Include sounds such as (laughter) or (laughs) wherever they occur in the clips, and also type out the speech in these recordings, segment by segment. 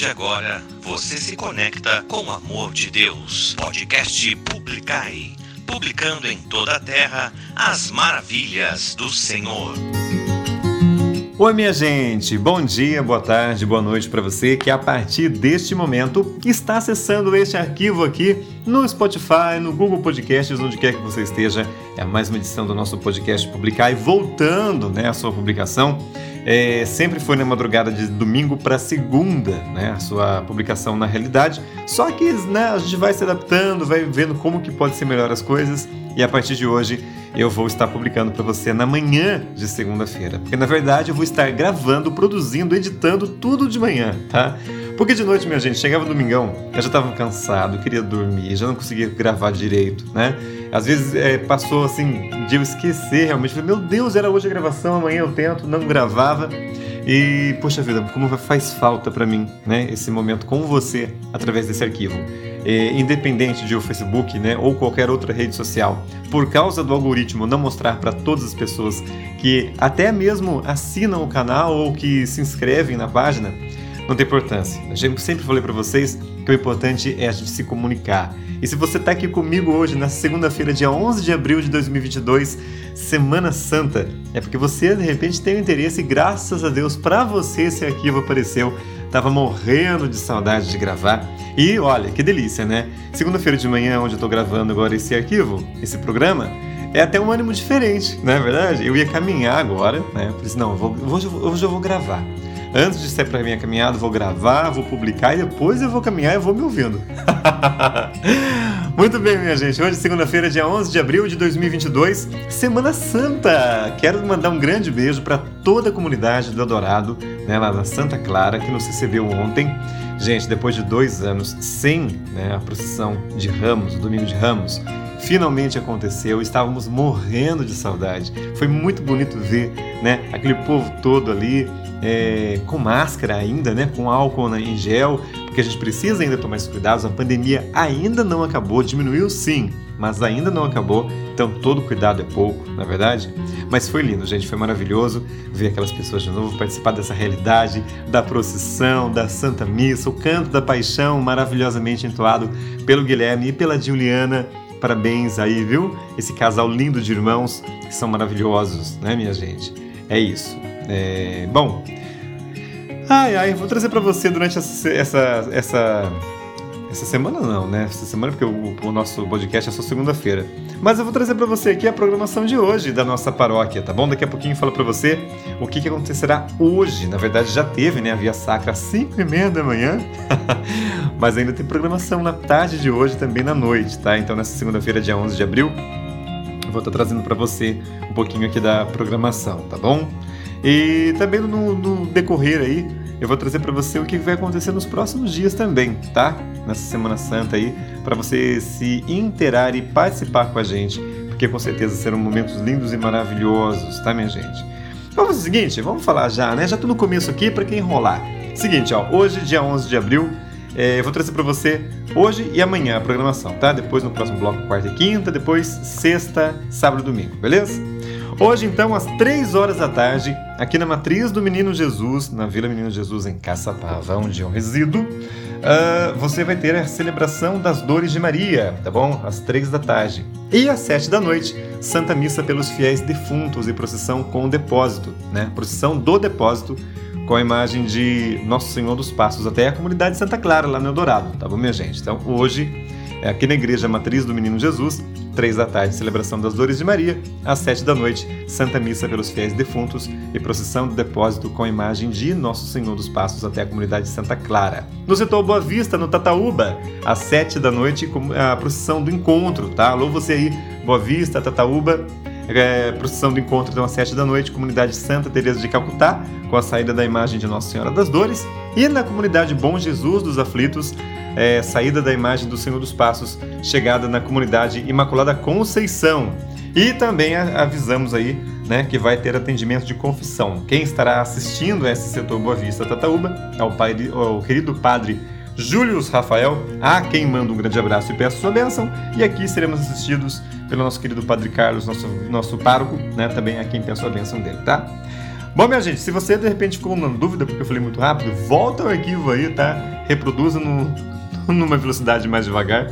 de agora, você se conecta com o amor de Deus. Podcast Publicai. Publicando em toda a terra as maravilhas do Senhor. Oi, minha gente, bom dia, boa tarde, boa noite para você que a partir deste momento está acessando este arquivo aqui no Spotify, no Google Podcasts, onde quer que você esteja. É mais uma edição do nosso podcast Publicar e voltando né, a sua publicação. É, sempre foi na madrugada de domingo para segunda, né, a sua publicação na realidade. Só que né, a gente vai se adaptando, vai vendo como que pode ser melhor as coisas e a partir de hoje eu vou estar publicando para você na manhã de segunda-feira, porque na verdade eu vou estar gravando, produzindo, editando tudo de manhã, tá? Porque de noite, minha gente, chegava domingão, eu já estava cansado, queria dormir, já não conseguia gravar direito, né? Às vezes é, passou assim, de eu esquecer realmente, falei, meu Deus, era hoje a gravação, amanhã eu tento, não gravava. E, poxa vida, como faz falta para mim, né, esse momento com você através desse arquivo. É, independente de o Facebook, né, ou qualquer outra rede social, por causa do algoritmo não mostrar para todas as pessoas que até mesmo assinam o canal ou que se inscrevem na página, não tem importância. Eu sempre falei para vocês que o importante é a gente se comunicar. E se você está aqui comigo hoje, na segunda-feira, dia 11 de abril de 2022, Semana Santa, é porque você de repente tem um interesse e graças a Deus para você esse arquivo apareceu. Tava morrendo de saudade de gravar. E olha, que delícia, né? Segunda-feira de manhã, onde eu tô gravando agora esse arquivo, esse programa, é até um ânimo diferente, não é verdade? Eu ia caminhar agora, né? Eu falei assim, não, eu vou, hoje eu vou gravar. Antes de sair para minha caminhada, vou gravar, vou publicar e depois eu vou caminhar e vou me ouvindo. (laughs) Muito bem, minha gente. Hoje, segunda-feira, dia 11 de abril de 2022, Semana Santa. Quero mandar um grande beijo para toda a comunidade do Eldorado, né, lá da Santa Clara, que nos recebeu ontem. Gente, depois de dois anos sem né, a procissão de Ramos, o Domingo de Ramos, finalmente aconteceu. Estávamos morrendo de saudade. Foi muito bonito ver, né, aquele povo todo ali é, com máscara ainda, né, com álcool em gel, porque a gente precisa ainda tomar esses cuidados. A pandemia ainda não acabou, diminuiu sim, mas ainda não acabou. Então todo cuidado é pouco, na é verdade. Mas foi lindo, gente, foi maravilhoso ver aquelas pessoas de novo, participar dessa realidade da procissão, da Santa Missa, o canto da Paixão maravilhosamente entoado pelo Guilherme e pela Juliana. Parabéns aí, viu? Esse casal lindo de irmãos que são maravilhosos, né, minha gente? É isso. É, bom, ai, ai, vou trazer para você durante essa, essa, essa, essa semana não, né? Essa semana porque o, o nosso podcast é só segunda-feira. Mas eu vou trazer para você aqui a programação de hoje da nossa paróquia, tá bom? Daqui a pouquinho eu falo para você o que, que acontecerá hoje. Na verdade já teve, né? A Via Sacra às 5 e meia da manhã, (laughs) mas ainda tem programação na tarde de hoje também na noite, tá? Então nessa segunda-feira, dia 11 de abril, eu vou estar trazendo para você um pouquinho aqui da programação, tá bom? E também no, no decorrer aí, eu vou trazer para você o que vai acontecer nos próximos dias também, tá? Nessa Semana Santa aí, para você se interar e participar com a gente, porque com certeza serão momentos lindos e maravilhosos, tá, minha gente? Vamos fazer o seguinte, vamos falar já, né? Já tô no começo aqui para quem enrolar. Seguinte, ó, hoje, dia 11 de abril, é, eu vou trazer para você hoje e amanhã a programação, tá? Depois no próximo bloco, quarta e quinta, depois sexta, sábado e domingo, beleza? Hoje, então, às 3 horas da tarde, aqui na Matriz do Menino Jesus, na Vila Menino Jesus, em Caçapava, onde eu resido, uh, você vai ter a celebração das Dores de Maria, tá bom? Às 3 da tarde. E às 7 da noite, Santa Missa pelos fiéis defuntos e procissão com o depósito, né? Procissão do depósito com a imagem de Nosso Senhor dos Passos até a comunidade Santa Clara, lá no Eldorado, tá bom, minha gente? Então, hoje, é aqui na Igreja Matriz do Menino Jesus, três da tarde, celebração das Dores de Maria, às sete da noite, Santa Missa pelos fiéis defuntos e procissão do depósito com a imagem de Nosso Senhor dos Passos até a comunidade Santa Clara. No setor Boa Vista, no Tataúba, às sete da noite, a procissão do encontro, tá? Alô você aí, Boa Vista, Tataúba, É, procissão do encontro então às 7 da noite, comunidade Santa Teresa de Calcutá, com a saída da imagem de Nossa Senhora das Dores, e na comunidade Bom Jesus dos Aflitos, é, saída da imagem do Senhor dos Passos, chegada na comunidade Imaculada Conceição. E também avisamos aí né, que vai ter atendimento de confissão. Quem estará assistindo esse setor Boa Vista Tataúba é o, pai, o querido padre Július Rafael, a quem mando um grande abraço e peço sua bênção. E aqui seremos assistidos pelo nosso querido Padre Carlos, nosso, nosso pároco, né, também a quem peço a bênção dele, tá? Bom, minha gente, se você de repente ficou na dúvida porque eu falei muito rápido, volta ao arquivo aí, tá? Reproduza no, (laughs) numa velocidade mais devagar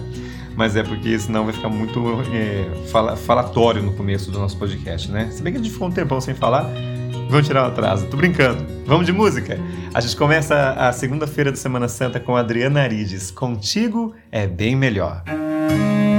mas é porque senão vai ficar muito é, fala, falatório no começo do nosso podcast, né? Se bem que a gente ficou um tempão sem falar, vamos tirar o atraso. Tô brincando. Vamos de música? A gente começa a segunda-feira da Semana Santa com Adriana Arides. Contigo é bem melhor. as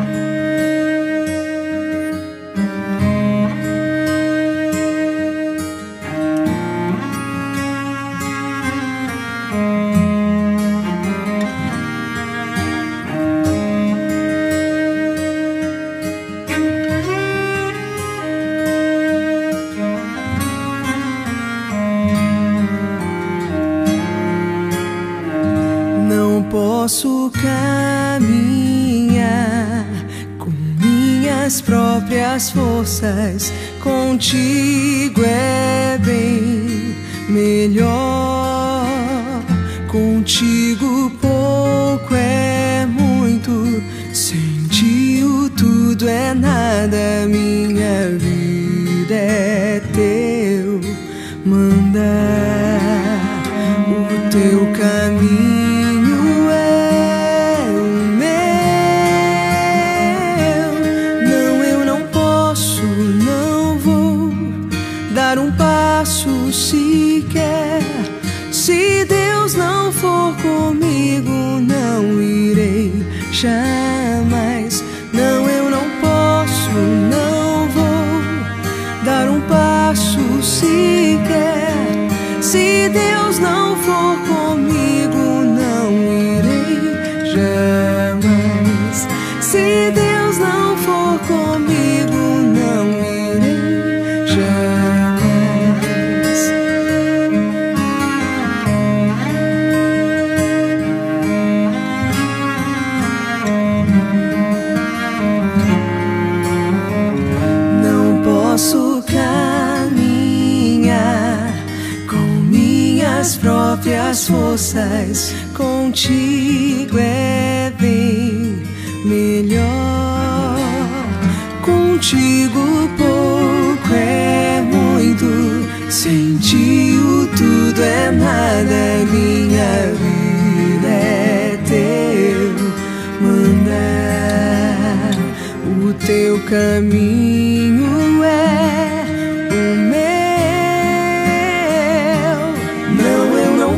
teu caminho é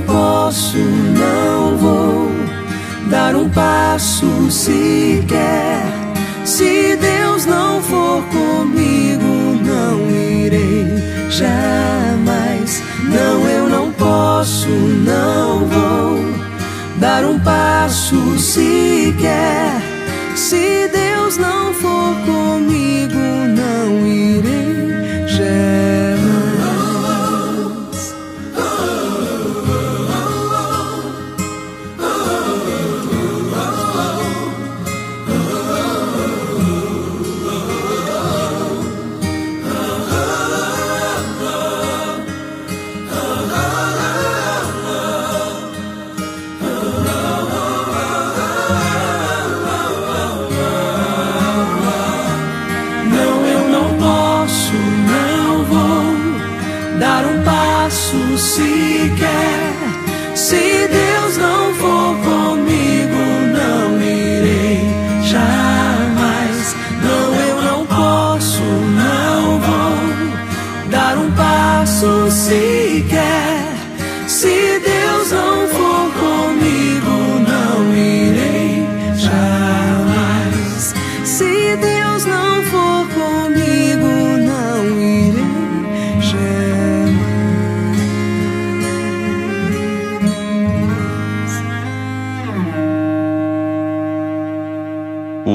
posso, não vou dar um passo sequer. Se Deus não for comigo, não irei jamais. Não, eu não posso, não vou dar um passo sequer. Se Deus não for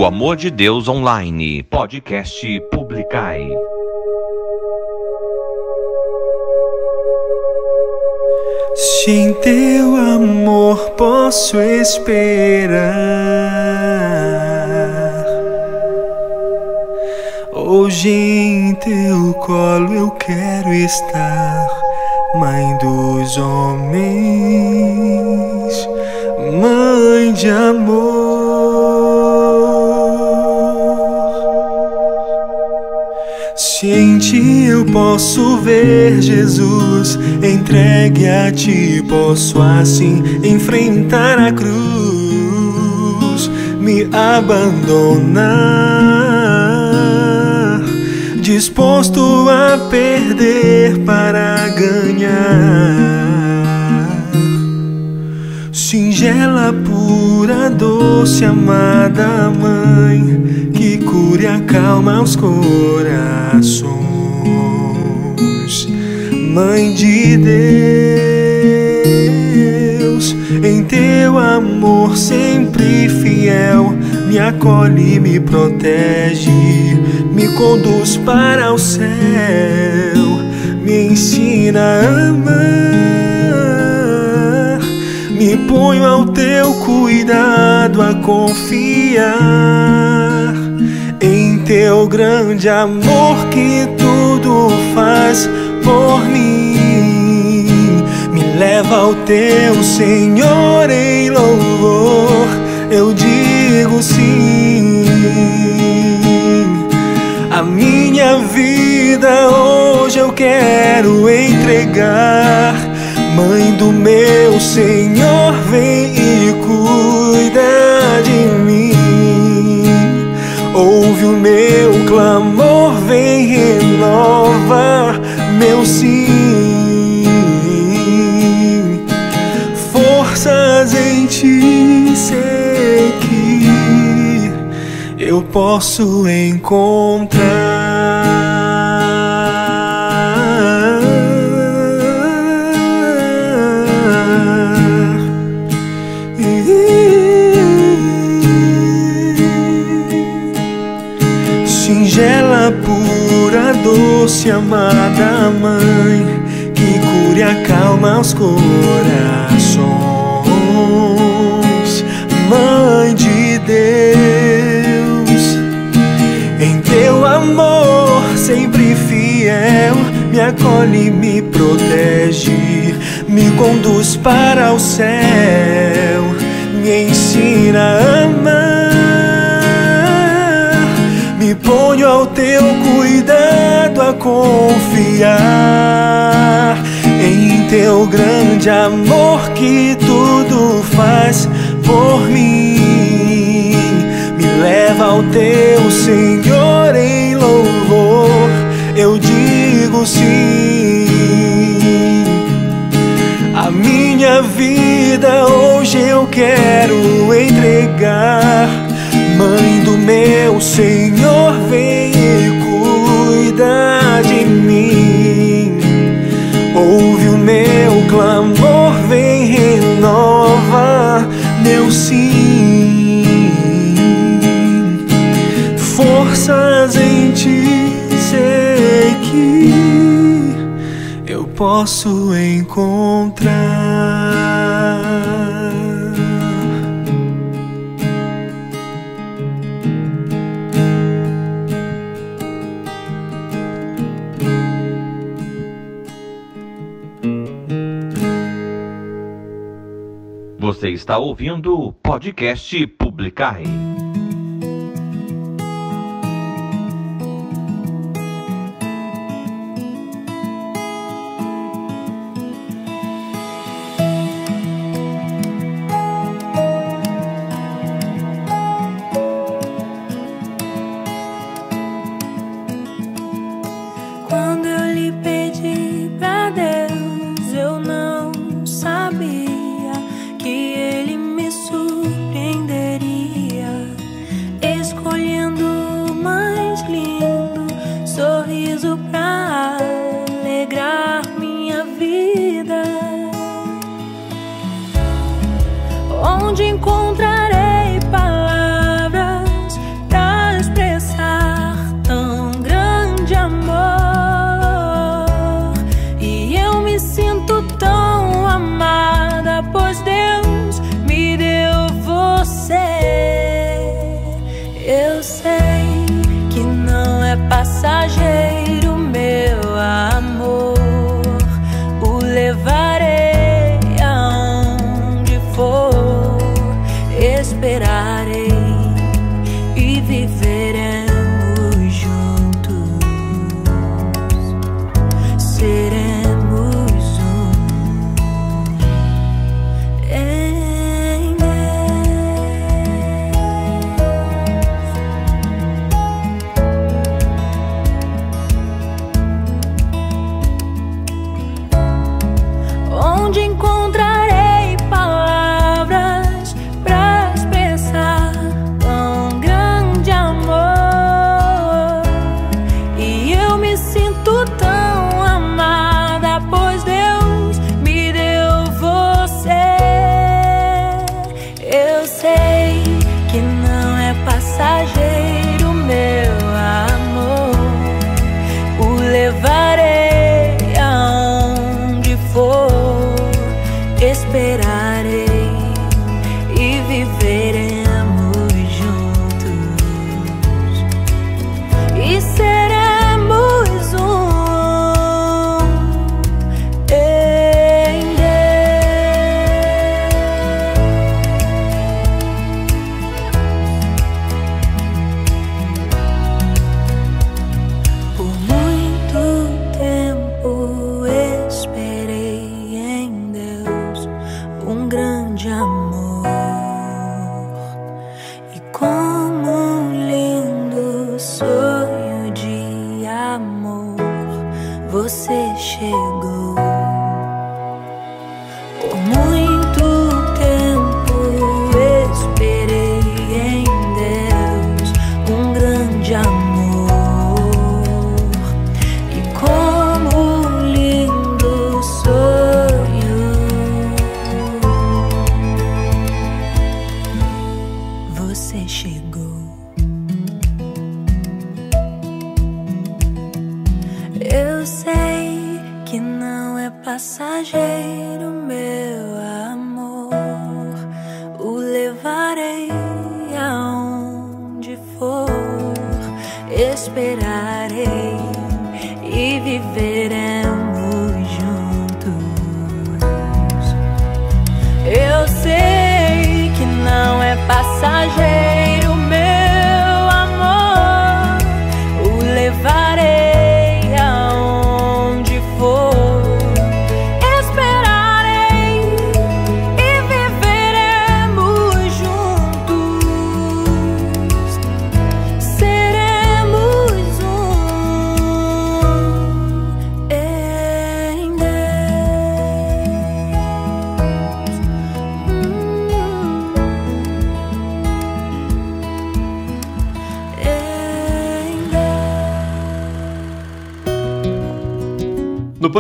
amor de Deus online, podcast Publicai. Se em teu amor posso esperar, hoje em teu colo eu quero estar, Mãe dos homens, Mãe de amor. Em ti eu posso ver Jesus, entregue a ti, posso assim enfrentar a cruz, me abandonar, disposto a perder para ganhar. Singela, pura, doce, amada mãe cura e acalma os corações. Mãe de Deus, em teu amor sempre fiel, me acolhe, me protege, me conduz para o céu, me ensina a amar, me ponho ao teu cuidado a confiar em teu grande amor que tudo faz por mim. Me leva ao teu Senhor em louvor, eu digo sim. A minha vida hoje eu quero entregar. Mãe do meu Senhor, vem e cuida de mim. Ouve o meu clamor, vem renova meu sim. Forças em ti sei que eu posso encontrar. Doce amada mãe que cure e acalma os corações, mãe de Deus, em teu amor sempre fiel, me acolhe, me protege, me conduz para o céu, me ensina a amar ponho ao teu cuidado a confiar em teu grande amor que tudo faz por mim. Me leva ao teu Senhor em louvor, eu digo sim. A minha vida hoje eu quero entregar Mãe do meu Senhor, vem e cuida de mim. Ouve o meu clamor, vem renova meu sim. Forças em ti sei que eu posso encontrar. Está ouvindo o podcast Publicar.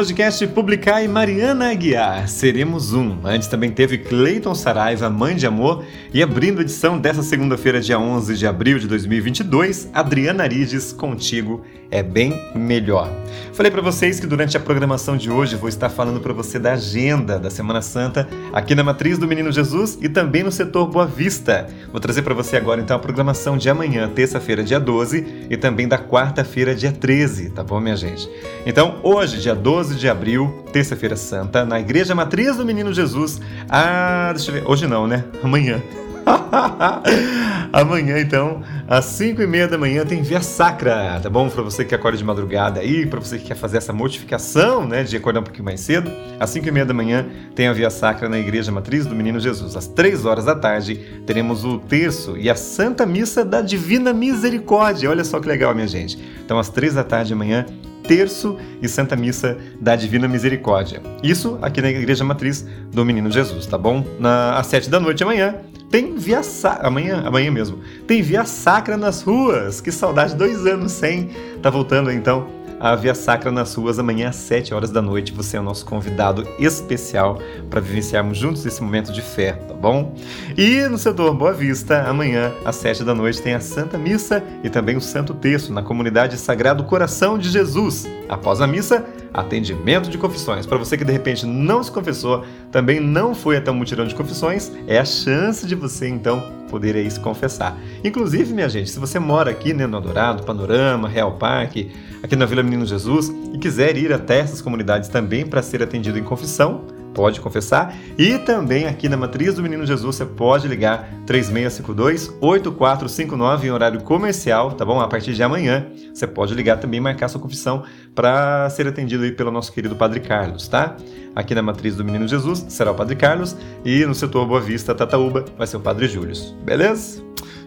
Podcast Publicar Mariana Aguiar, seremos um. Antes também teve Cleiton Saraiva, Mãe de Amor, e abrindo a edição dessa segunda-feira, dia 11 de abril de 2022, Adriana Arides, Contigo é Bem Melhor. Falei para vocês que durante a programação de hoje vou estar falando para você da agenda da Semana Santa aqui na Matriz do Menino Jesus e também no setor Boa Vista. Vou trazer para você agora então a programação de amanhã, terça-feira, dia 12, e também da quarta-feira, dia 13, tá bom, minha gente? Então, hoje, dia 12 de abril, terça-feira santa, na Igreja Matriz do Menino Jesus. Ah, deixa eu ver. Hoje não, né? Amanhã. (laughs) Amanhã, então, às 5 e meia da manhã, tem Via Sacra, tá bom? Para você que acorda de madrugada aí, para você que quer fazer essa mortificação, né, de acordar um pouquinho mais cedo, às 5 e meia da manhã tem a Via Sacra na Igreja Matriz do Menino Jesus. Às 3 horas da tarde, teremos o terço e a Santa Missa da Divina Misericórdia. Olha só que legal, minha gente. Então, às 3 da tarde amanhã, terço e Santa Missa da Divina Misericórdia. Isso aqui na Igreja Matriz do Menino Jesus, tá bom? Na, às 7 da noite amanhã, tem via sacra, amanhã, amanhã mesmo, tem via sacra nas ruas. Que saudade, dois anos sem. Tá voltando então a Via Sacra nas ruas amanhã às 7 horas da noite. Você é o nosso convidado especial para vivenciarmos juntos esse momento de fé, tá bom? E no setor Boa Vista, amanhã às 7 da noite tem a Santa Missa e também o Santo Texto na comunidade Sagrado Coração de Jesus. Após a missa, atendimento de confissões. Para você que de repente não se confessou, também não foi até o mutirão de confissões, é a chance de você então poder aí se confessar. Inclusive, minha gente, se você mora aqui né, no Adorado, Panorama, Real Parque, aqui na Vila Menino Jesus e quiser ir até essas comunidades também para ser atendido em confissão, pode confessar. E também aqui na Matriz do Menino Jesus você pode ligar 3652-8459 em horário comercial, tá bom? A partir de amanhã você pode ligar também e marcar sua confissão para ser atendido aí pelo nosso querido Padre Carlos, tá? Aqui na Matriz do Menino Jesus será o Padre Carlos e no setor Boa Vista, Tataúba, vai ser o Padre Júlio. Beleza?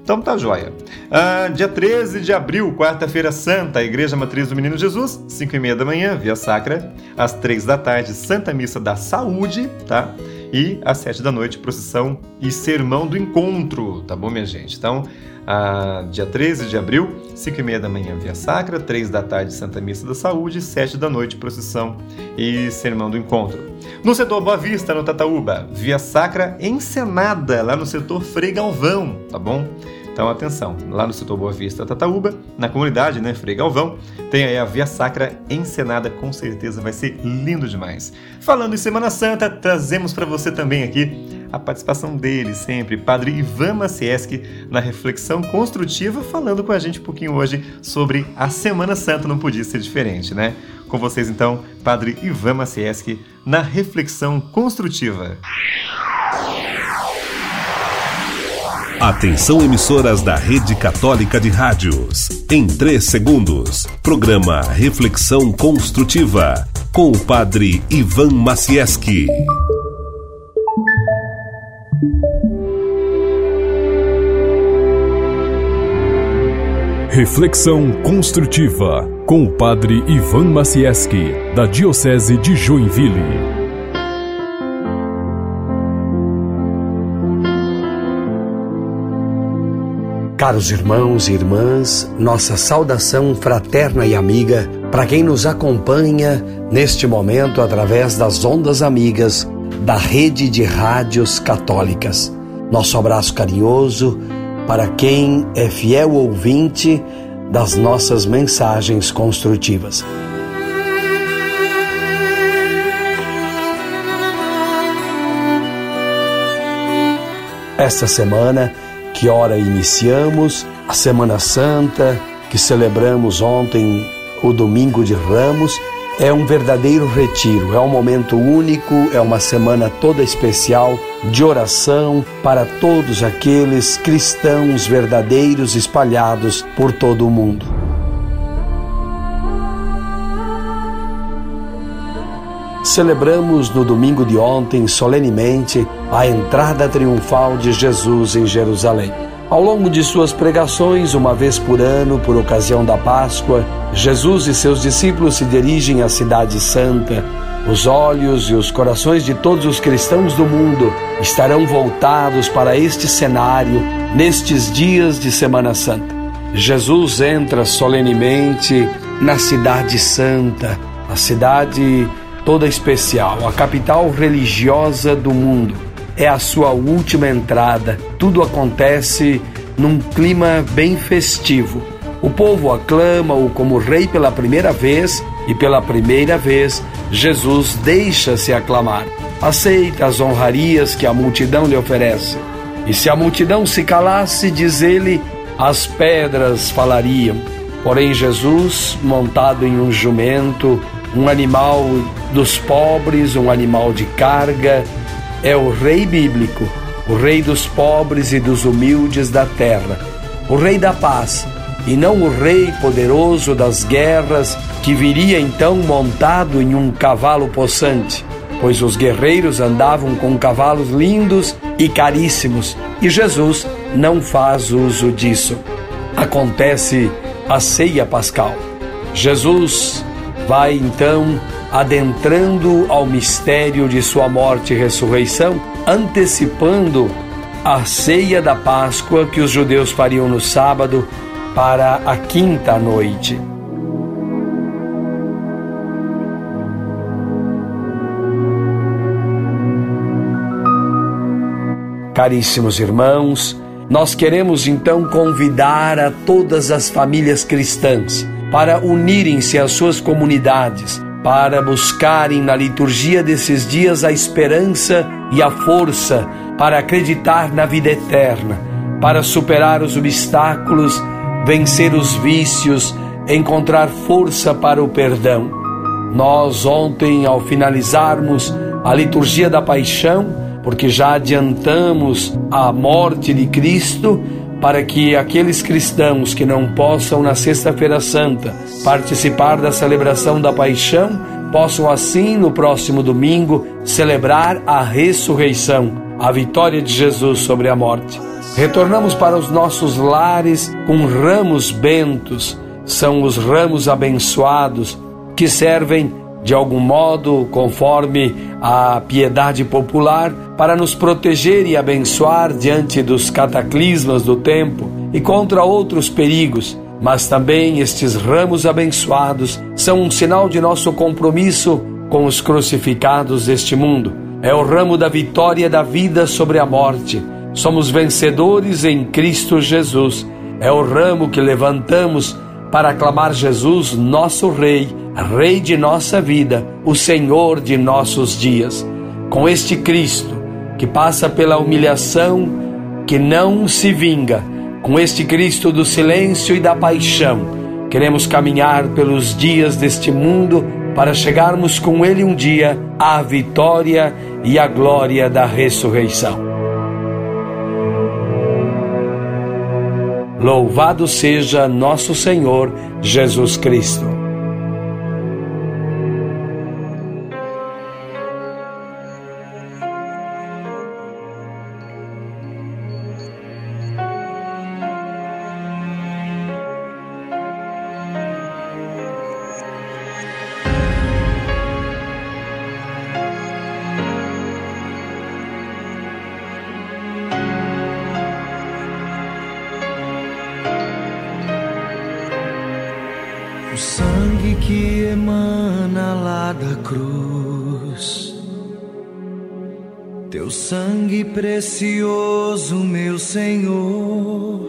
Então tá joia. Ah, dia 13 de abril, quarta-feira santa, Igreja Matriz do Menino Jesus, 5 e meia da manhã, via sacra. Às 3 da tarde, Santa Missa da Saúde, tá? E às 7 da noite, procissão e sermão do encontro, tá bom, minha gente? Então, ah, dia 13 de abril, 5 e meia da manhã, via sacra, 3 da tarde, Santa Missa da Saúde, 7 da noite, procissão e sermão do encontro. No setor Boa Vista, no Tataúba, via sacra encenada, lá no setor Frei Galvão, tá bom? Então, atenção, lá no setor Boa Vista, Tataúba, na comunidade, né, Frei Galvão, tem aí a Via Sacra encenada, com certeza vai ser lindo demais. Falando em Semana Santa, trazemos para você também aqui a participação dele sempre, Padre Ivan Macieski, na reflexão construtiva, falando com a gente um pouquinho hoje sobre a Semana Santa, não podia ser diferente, né? Com vocês então, Padre Ivan Macieski, na reflexão construtiva. Atenção emissoras da Rede Católica de Rádios. Em 3 segundos, programa Reflexão Construtiva com o Padre Ivan Macieski. Reflexão construtiva com o Padre Ivan Macieski, da Diocese de Joinville. Caros irmãos e irmãs, nossa saudação fraterna e amiga para quem nos acompanha neste momento através das ondas amigas da rede de rádios católicas. Nosso abraço carinhoso para quem é fiel ouvinte das nossas mensagens construtivas. Esta semana, que hora iniciamos a Semana Santa, que celebramos ontem o Domingo de Ramos, é um verdadeiro retiro, é um momento único, é uma semana toda especial de oração para todos aqueles cristãos verdadeiros espalhados por todo o mundo. Celebramos no domingo de ontem, solenemente, a entrada triunfal de Jesus em Jerusalém. Ao longo de suas pregações, uma vez por ano, por ocasião da Páscoa, Jesus e seus discípulos se dirigem à Cidade Santa. Os olhos e os corações de todos os cristãos do mundo estarão voltados para este cenário nestes dias de Semana Santa. Jesus entra solenemente na Cidade Santa, a cidade toda especial, a capital religiosa do mundo é a sua última entrada. Tudo acontece num clima bem festivo. O povo aclama-o como rei pela primeira vez e pela primeira vez Jesus deixa-se aclamar. Aceita as honrarias que a multidão lhe oferece. E se a multidão se calasse, diz ele, as pedras falariam. Porém, Jesus, montado em um jumento, um animal dos pobres, um animal de carga, é o Rei bíblico, o Rei dos pobres e dos humildes da terra, o Rei da paz, e não o Rei poderoso das guerras que viria então montado em um cavalo possante, pois os guerreiros andavam com cavalos lindos e caríssimos, e Jesus não faz uso disso. Acontece a ceia pascal. Jesus vai então adentrando ao mistério de sua morte e ressurreição, antecipando a ceia da Páscoa que os judeus fariam no sábado para a quinta noite. Caríssimos irmãos, nós queremos então convidar a todas as famílias cristãs para unirem-se às suas comunidades para buscarem na liturgia desses dias a esperança e a força para acreditar na vida eterna, para superar os obstáculos, vencer os vícios, encontrar força para o perdão. Nós, ontem, ao finalizarmos a liturgia da paixão, porque já adiantamos a morte de Cristo, para que aqueles cristãos que não possam na Sexta-feira Santa participar da celebração da paixão possam assim no próximo domingo celebrar a ressurreição, a vitória de Jesus sobre a morte. Retornamos para os nossos lares com ramos bentos, são os ramos abençoados que servem de algum modo, conforme a piedade popular, para nos proteger e abençoar diante dos cataclismas do tempo e contra outros perigos. Mas também estes ramos abençoados são um sinal de nosso compromisso com os crucificados deste mundo. É o ramo da vitória da vida sobre a morte. Somos vencedores em Cristo Jesus. É o ramo que levantamos para aclamar Jesus, nosso Rei, Rei de nossa vida, o Senhor de nossos dias. Com este Cristo que passa pela humilhação, que não se vinga, com este Cristo do silêncio e da paixão, queremos caminhar pelos dias deste mundo para chegarmos com Ele um dia à vitória e à glória da ressurreição. Louvado seja nosso Senhor Jesus Cristo. Cruz. Teu sangue precioso, meu Senhor,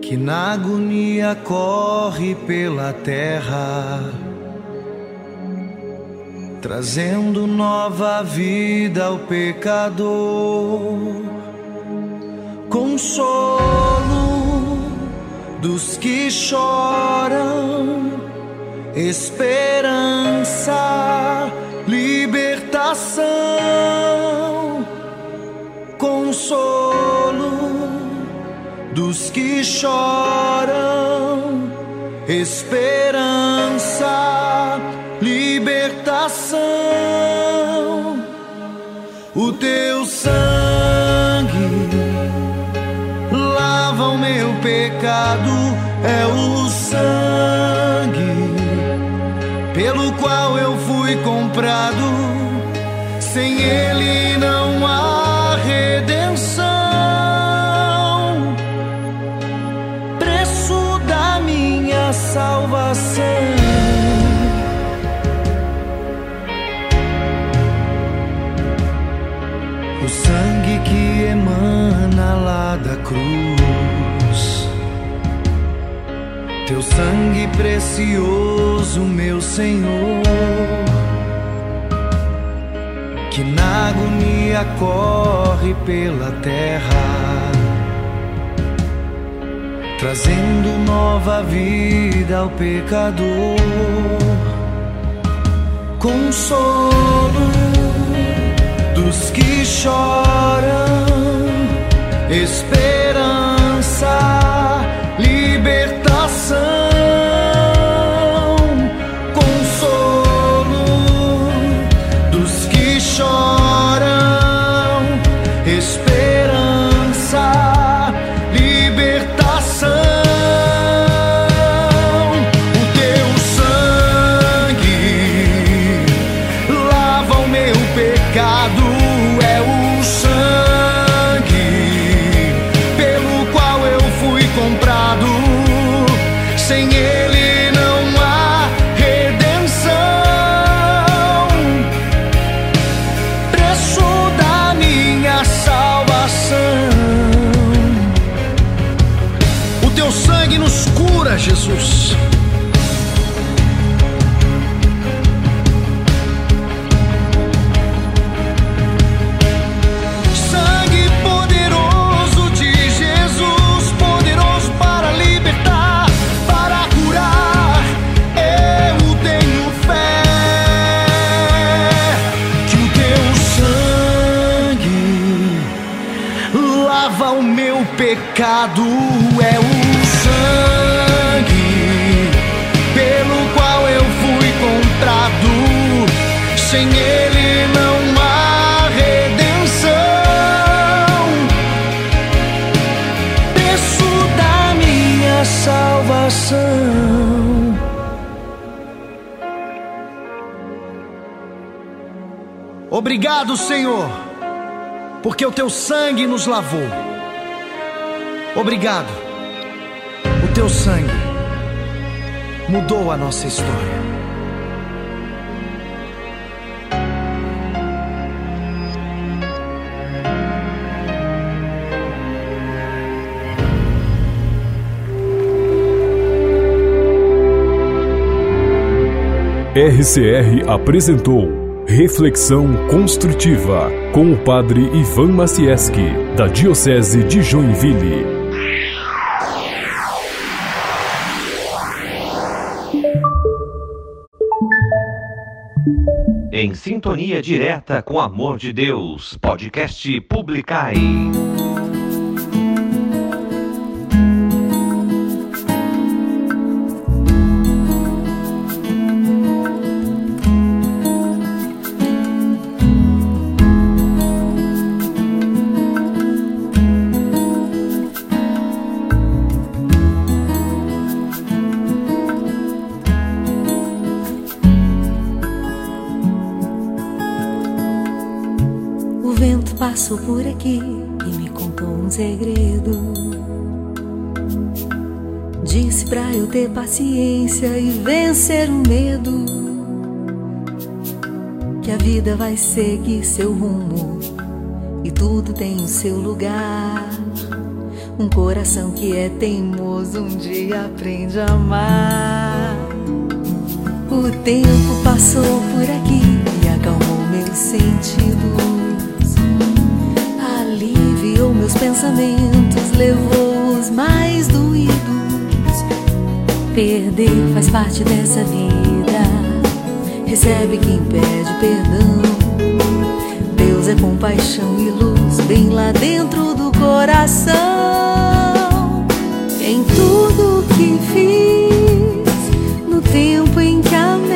que na agonia corre pela terra, trazendo nova vida ao pecador. Consolo dos que choram, esperança, libertação, consolo dos que choram, esperança, libertação. O teu sangue lava o meu pecado, é o sangue qual eu fui comprado. Sem ele não há redenção. Teu sangue precioso, meu Senhor, que na agonia corre pela terra, trazendo nova vida ao pecador. Consolo dos que choram, esperança, libertação, Obrigado, Senhor, porque o teu sangue nos lavou. Obrigado, o teu sangue mudou a nossa história. RCR apresentou Reflexão Construtiva com o Padre Ivan Macieski, da Diocese de Joinville. Em sintonia direta com o amor de Deus, podcast Publicai. Ter paciência e vencer o medo. Que a vida vai seguir seu rumo e tudo tem o seu lugar. Um coração que é teimoso um dia aprende a amar. O tempo passou por aqui e acalmou meus sentidos. Aliviou meus pensamentos, levou os mais doídos. Perder faz parte dessa vida. Recebe quem pede perdão. Deus é compaixão e luz, bem lá dentro do coração. Em tudo que fiz, no tempo em que amei,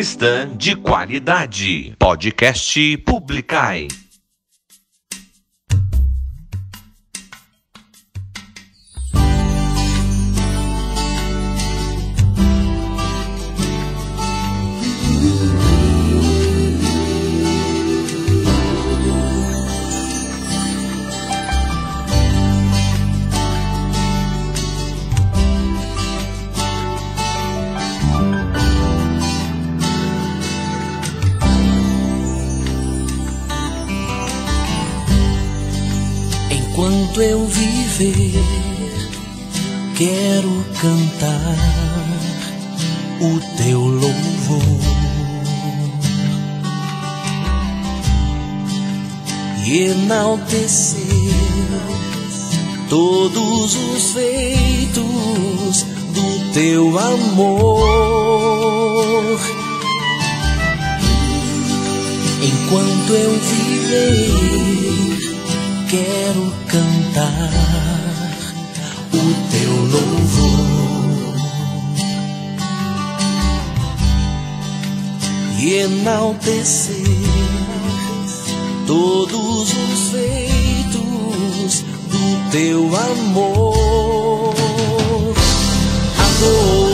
cristã de qualidade. Podcast Publicai. eu viver, quero cantar o teu louvor. E enaltecer todos os feitos do teu amor. Enquanto eu viver quero cantar o teu louvor e enaltecer todos os feitos do teu amor. Amor.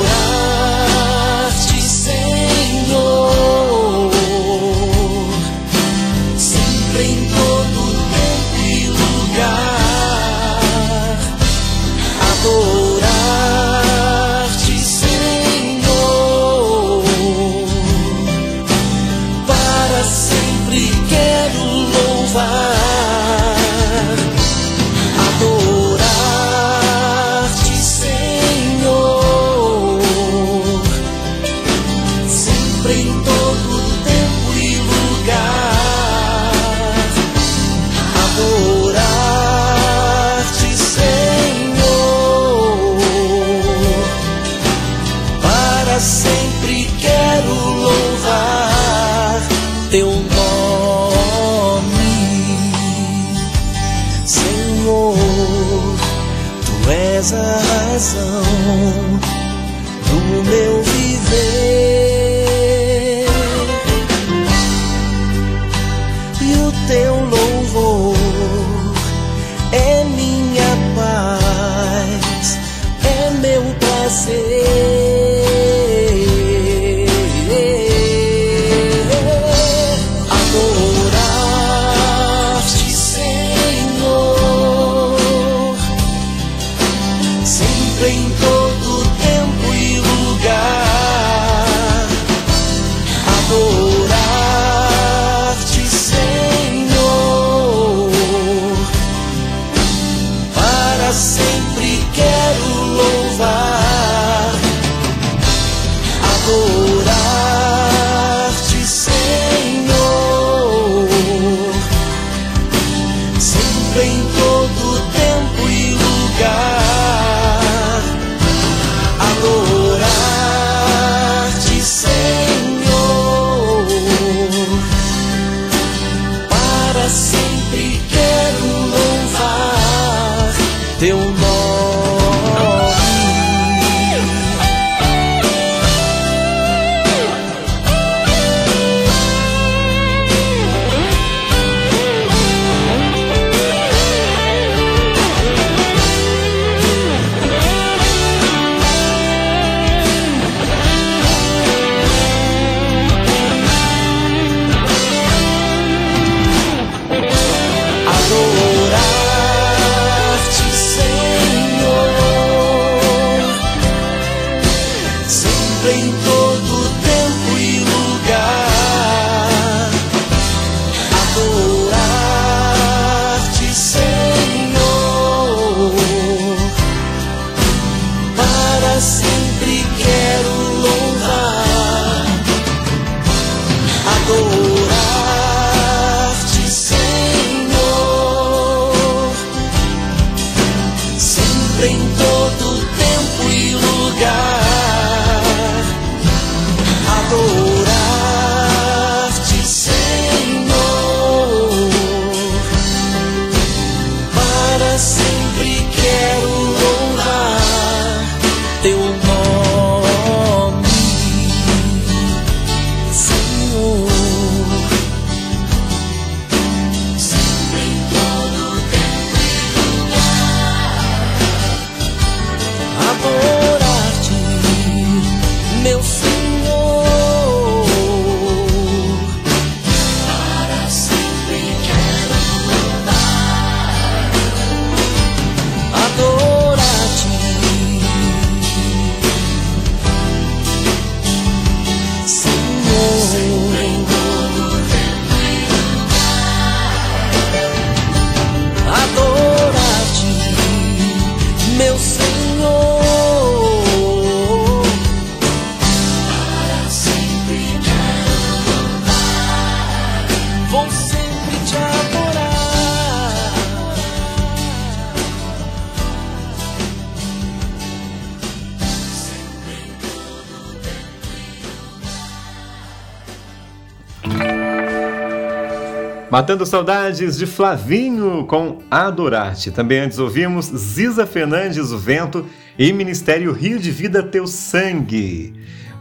Matando saudades de Flavinho com Adorarte. Também antes ouvimos Ziza Fernandes, O Vento e Ministério Rio de Vida Teu Sangue.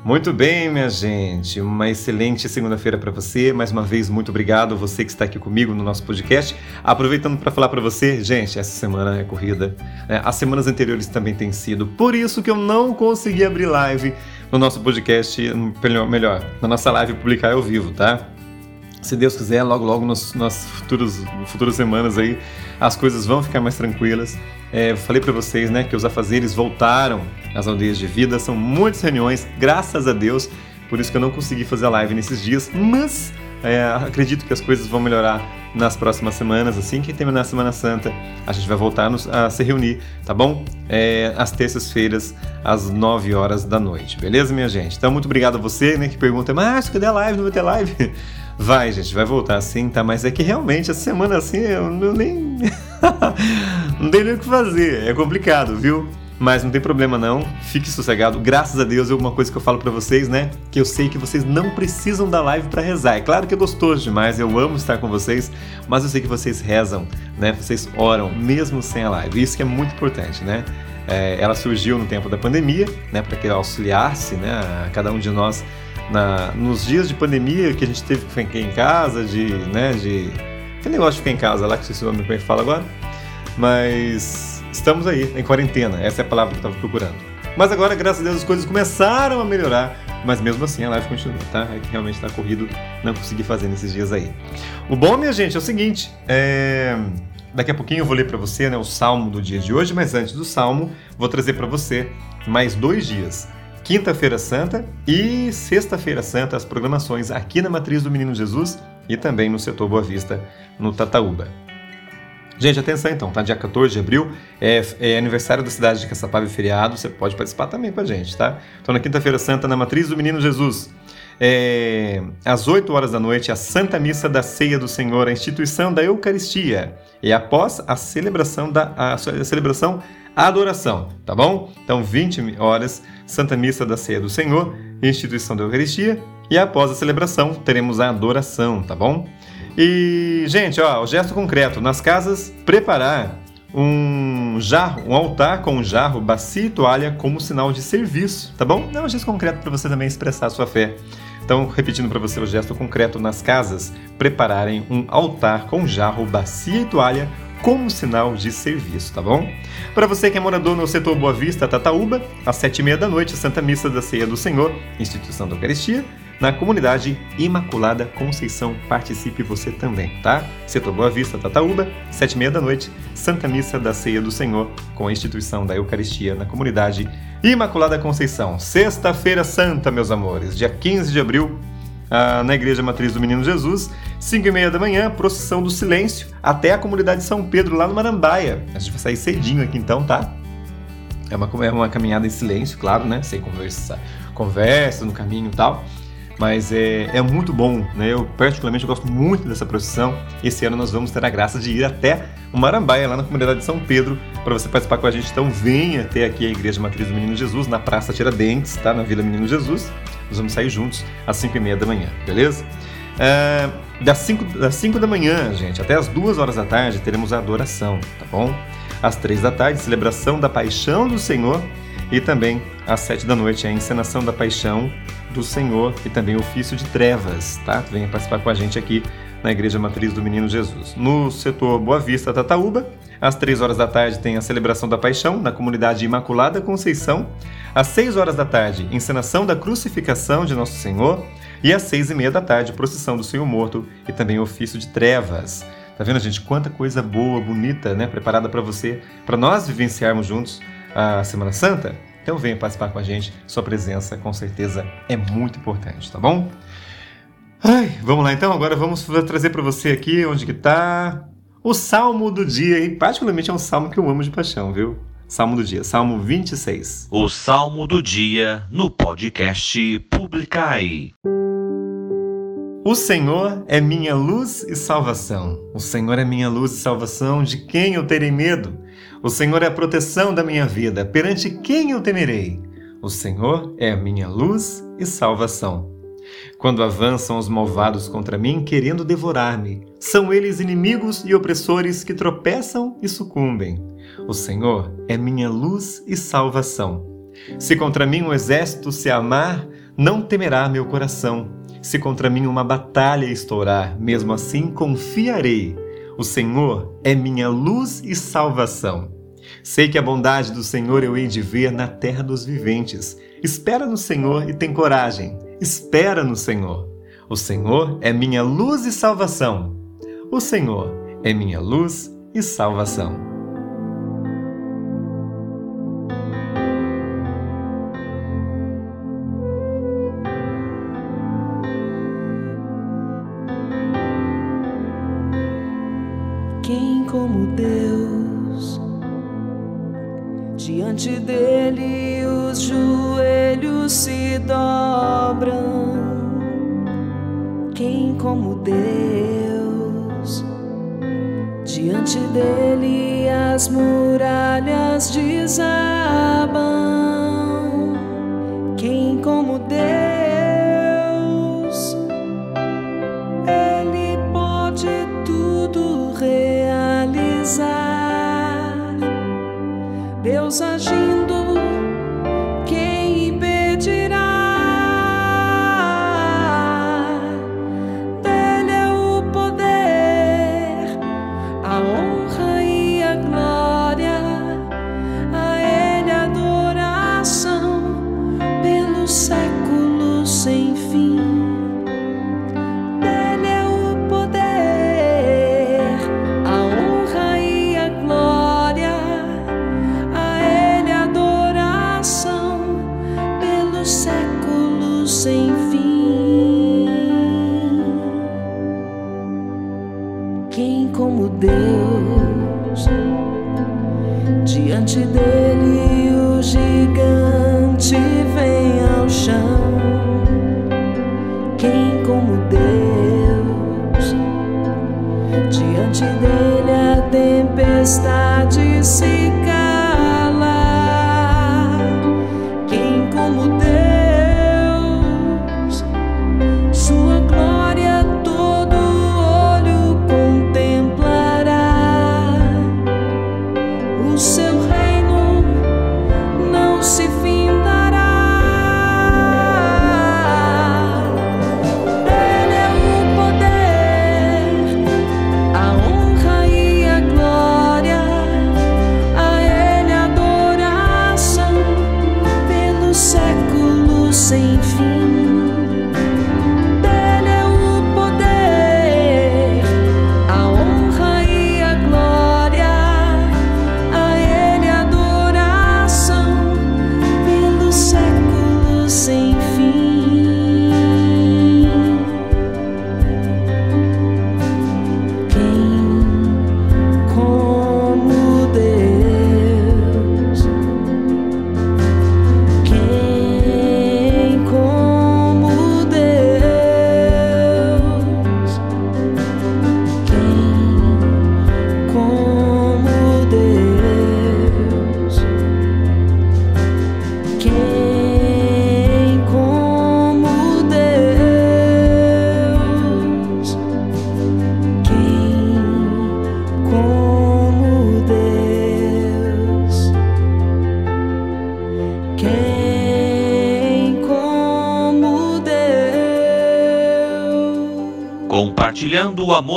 Muito bem, minha gente. Uma excelente segunda-feira para você. Mais uma vez, muito obrigado você que está aqui comigo no nosso podcast. Aproveitando para falar para você, gente, essa semana é corrida. Né? As semanas anteriores também têm sido. Por isso que eu não consegui abrir live no nosso podcast, melhor, na nossa live publicar ao vivo, tá? Se Deus quiser, logo logo nos, nas futuros, futuras semanas aí, as coisas vão ficar mais tranquilas. É, falei para vocês, né, que os afazeres voltaram às aldeias de vida, são muitas reuniões, graças a Deus. Por isso que eu não consegui fazer a live nesses dias, mas é, acredito que as coisas vão melhorar nas próximas semanas. Assim que terminar a Semana Santa, a gente vai voltar a se reunir, tá bom? É, às terças-feiras, às 9 horas da noite, beleza, minha gente? Então, muito obrigado a você né, que pergunta, mas cadê a live? Não vai ter live? (laughs) Vai, gente, vai voltar sim, tá? Mas é que realmente essa semana assim eu não nem. (laughs) não tem nem o que fazer. É complicado, viu? Mas não tem problema não, fique sossegado. Graças a Deus, é uma coisa que eu falo para vocês, né? Que eu sei que vocês não precisam da live para rezar. É claro que é gostoso demais, eu amo estar com vocês, mas eu sei que vocês rezam, né? Vocês oram mesmo sem a live. Isso que é muito importante, né? É, ela surgiu no tempo da pandemia, né? Para que auxiliasse, né? A cada um de nós na, nos dias de pandemia que a gente teve que ficar em casa, de, né, de... Aquele negócio de ficar em casa lá, que sei se o é que fala agora. Mas estamos aí, em quarentena, essa é a palavra que eu estava procurando. Mas agora, graças a Deus, as coisas começaram a melhorar, mas mesmo assim a live continua, tá? É que realmente está corrido, não consegui fazer nesses dias aí. O bom, minha gente, é o seguinte, é... Daqui a pouquinho eu vou ler para você né, o salmo do dia de hoje, mas antes do salmo, vou trazer para você mais dois dias Quinta-feira Santa e Sexta-feira Santa, as programações aqui na Matriz do Menino Jesus e também no setor Boa Vista, no Tataúba. Gente, atenção então, tá? Dia 14 de abril é, é, aniversário da cidade de Caçapava e feriado, você pode participar também com a gente, tá? Então, na Quinta-feira Santa, na Matriz do Menino Jesus, é, às 8 horas da noite, a Santa Missa da Ceia do Senhor, a instituição da Eucaristia. E após a celebração da a, a celebração adoração, tá bom? Então, 20 horas, Santa Missa da Ceia do Senhor, instituição da Eucaristia, e após a celebração teremos a adoração, tá bom? E, gente, ó, o gesto concreto, nas casas, preparar um jarro, um altar com um jarro, bacia e toalha como sinal de serviço, tá bom? É um gesto concreto para você também expressar a sua fé. Então, repetindo para você o gesto concreto nas casas, prepararem um altar com jarro, bacia e toalha como sinal de serviço, tá bom? Para você que é morador no setor Boa Vista, Tataúba, às sete e meia da noite, Santa Missa da Ceia do Senhor, Instituição da Eucaristia, na comunidade Imaculada Conceição. Participe você também, tá? Setor Boa Vista, Tataúba, sete e meia da noite, Santa Missa da Ceia do Senhor, com a instituição da Eucaristia na comunidade Imaculada Conceição. Sexta-feira Santa, meus amores, dia 15 de abril, ah, na Igreja Matriz do Menino Jesus, 5 e meia da manhã, procissão do silêncio, até a comunidade São Pedro, lá no Marambaia. A gente vai sair cedinho aqui então, tá? É uma, é uma caminhada em silêncio, claro, né? Sem conversa, conversa no caminho e tal. Mas é, é muito bom, né? Eu particularmente gosto muito dessa procissão. Esse ano nós vamos ter a graça de ir até o Marambaia, lá na comunidade de São Pedro, para você participar com a gente. Então venha até aqui a Igreja Matriz do Menino Jesus, na Praça Tiradentes, tá? Na Vila Menino Jesus. Nós vamos sair juntos às 5 e meia da manhã, beleza? É, das 5 das cinco da manhã, gente, até as 2 horas da tarde, teremos a adoração, tá bom? Às 3 da tarde, celebração da paixão do Senhor. E também às 7 da noite, a encenação da paixão do Senhor e também ofício de trevas, tá? Venha participar com a gente aqui na Igreja Matriz do Menino Jesus. No setor Boa Vista, Tataúba, às 3 horas da tarde tem a celebração da Paixão na comunidade Imaculada Conceição. Às 6 horas da tarde, encenação da crucificação de Nosso Senhor. E às 6 e meia da tarde, procissão do Senhor Morto e também ofício de trevas. Tá vendo, gente? Quanta coisa boa, bonita, né? Preparada para você, para nós vivenciarmos juntos a Semana Santa. Então venha participar com a gente. Sua presença, com certeza, é muito importante, tá bom? Ai, vamos lá então. Agora vamos trazer para você aqui onde que tá o salmo do dia, e particularmente é um salmo que eu amo de paixão, viu? Salmo do dia, Salmo 26. O salmo do dia no podcast Publicai. O Senhor é minha luz e salvação. O Senhor é minha luz e salvação, de quem eu terei medo? O Senhor é a proteção da minha vida, perante quem eu temerei? O Senhor é a minha luz e salvação. Quando avançam os malvados contra mim, querendo devorar-me, são eles inimigos e opressores que tropeçam e sucumbem. O Senhor é minha luz e salvação. Se contra mim um exército se amar, não temerá meu coração. Se contra mim uma batalha estourar, mesmo assim confiarei. O Senhor é minha luz e salvação. Sei que a bondade do Senhor eu hei de ver na terra dos viventes. Espera no Senhor e tem coragem. Espera no Senhor. O Senhor é minha luz e salvação. O Senhor é minha luz e salvação. Como Deus, diante dele as muralhas desabam. Quem como Deus, tempestade se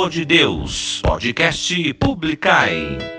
de Deus. Podcast Publicai.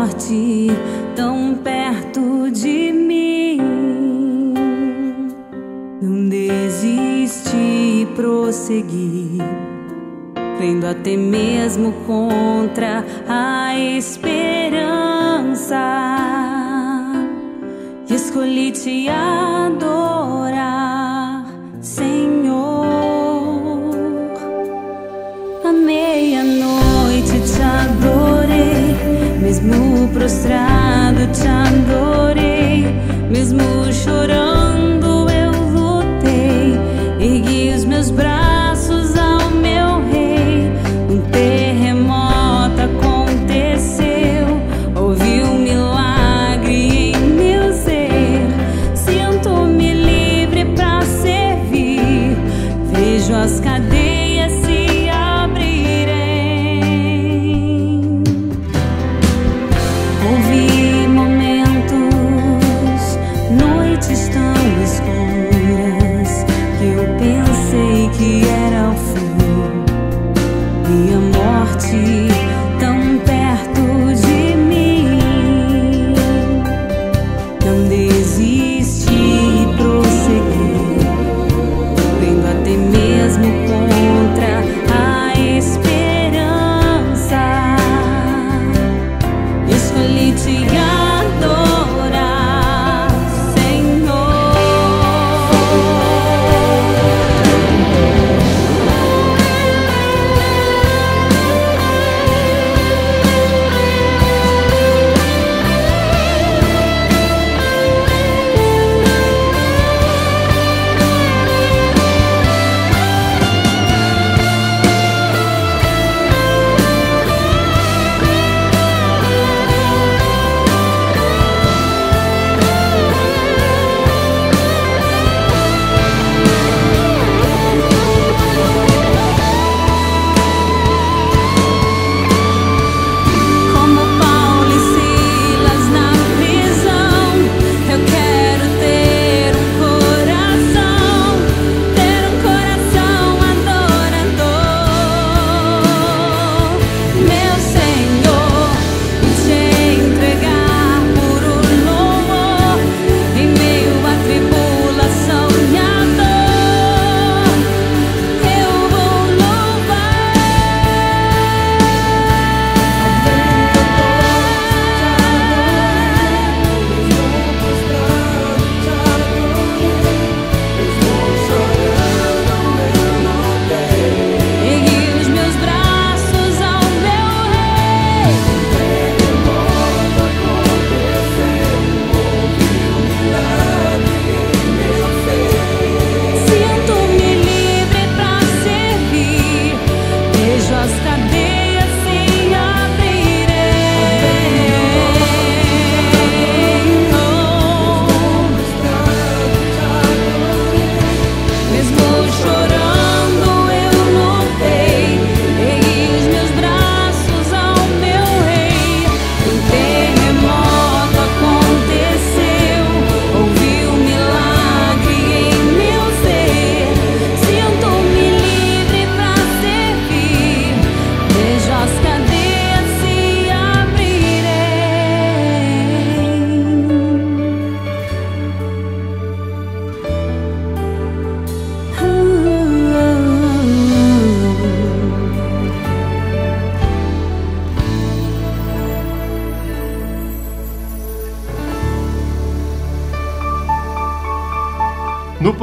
Morte tão perto de mim. Não desisti e prossegui, crendo até mesmo contra a esperança. E escolhi te adorar,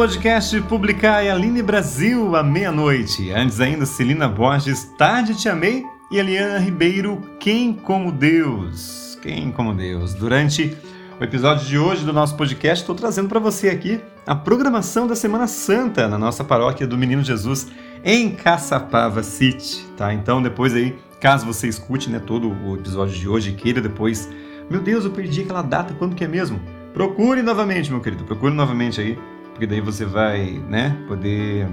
podcast Publicar Aline Brasil à meia-noite. Antes ainda, Celina Borges, Tarde Te Amei e Eliana Ribeiro, Quem Como Deus. Quem Como Deus. Durante o episódio de hoje do nosso podcast, estou trazendo para você aqui a programação da Semana Santa na nossa paróquia do Menino Jesus em Caçapava City, tá? Então depois aí Caso você escute né, todo o episódio de hoje e queira depois, meu Deus, eu perdi aquela data, quando que é mesmo? Procure novamente, meu querido, procure novamente aí, porque daí você vai, né, poder,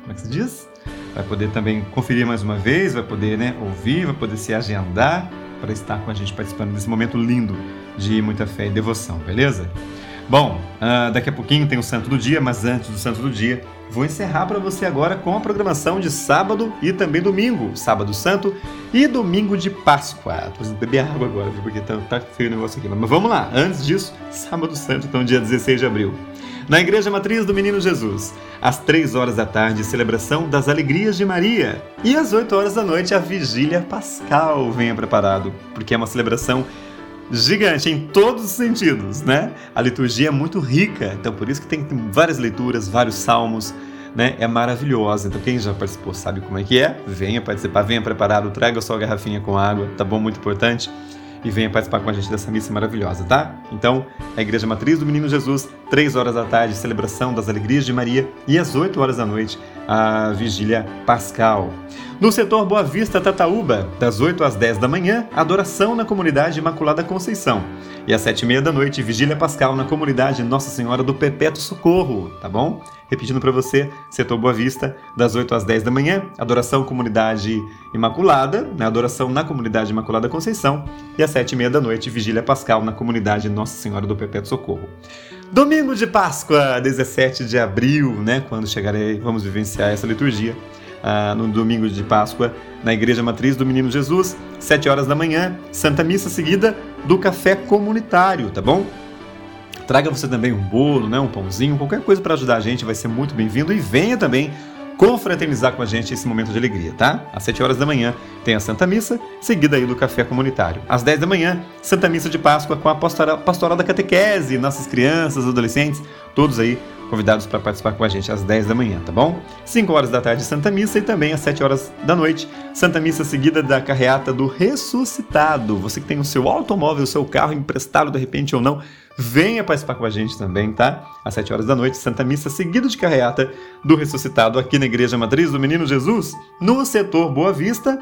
como é que se diz? Vai poder também conferir mais uma vez, vai poder, né, ouvir, vai poder se agendar para estar com a gente participando desse momento lindo de muita fé e devoção, beleza? Bom, uh, daqui a pouquinho tem o Santo do Dia, mas antes do Santo do Dia, vou encerrar para você agora com a programação de sábado e também domingo, sábado santo e domingo de Páscoa. Tô precisando beber água agora, porque tá, tá feio o negócio aqui. Mas vamos lá, antes disso, sábado santo, então dia 16 de abril. Na Igreja Matriz do Menino Jesus, às 3 horas da tarde, celebração das Alegrias de Maria. E às 8 horas da noite, a Vigília Pascal. Venha preparado, porque é uma celebração gigante em todos os sentidos, né? A liturgia é muito rica, então por isso que tem, várias leituras, vários salmos, né? É maravilhosa. Então quem já participou sabe como é que é. Venha participar, venha preparado, traga sua garrafinha com água, tá bom? Muito importante. E venha participar com a gente dessa missa maravilhosa, tá? Então, a Igreja Matriz do Menino Jesus, 3 horas da tarde, celebração das Alegrias de Maria, e às 8 horas da noite, a Vigília Pascal. No setor Boa Vista Tataúba, das 8 às 10 da manhã, adoração na comunidade Imaculada Conceição. E às 7 e meia da noite, Vigília Pascal na comunidade Nossa Senhora do Perpétuo Socorro, tá bom? Repetindo para você, setor Boa Vista, das 8 às 10 da manhã, adoração comunidade Imaculada, né? adoração na comunidade Imaculada Conceição. E às 7 e meia da noite, Vigília Pascal na comunidade Nossa Senhora do Perpétuo Socorro. Domingo de Páscoa, 17 de abril, né? Quando chegarei, vamos vivenciar essa liturgia ah, no domingo de Páscoa, na Igreja Matriz do Menino Jesus, 7 horas da manhã, Santa Missa seguida do café comunitário, tá bom? Traga você também um bolo, né, um pãozinho, qualquer coisa para ajudar a gente, vai ser muito bem-vindo. E venha também confraternizar com a gente esse momento de alegria, tá? Às 7 horas da manhã tem a Santa Missa, seguida aí do café comunitário. Às 10 da manhã, Santa Missa de Páscoa com a pastoral, pastoral da catequese, nossas crianças, adolescentes, todos aí convidados para participar com a gente às 10 da manhã, tá bom? 5 horas da tarde, Santa Missa e também às 7 horas da noite, Santa Missa seguida da carreata do ressuscitado. Você que tem o seu automóvel, o seu carro emprestado de repente ou não, venha participar com a gente também, tá? Às 7 horas da noite, Santa Missa seguida de carreata do ressuscitado aqui na Igreja Matriz do Menino Jesus, no setor Boa Vista,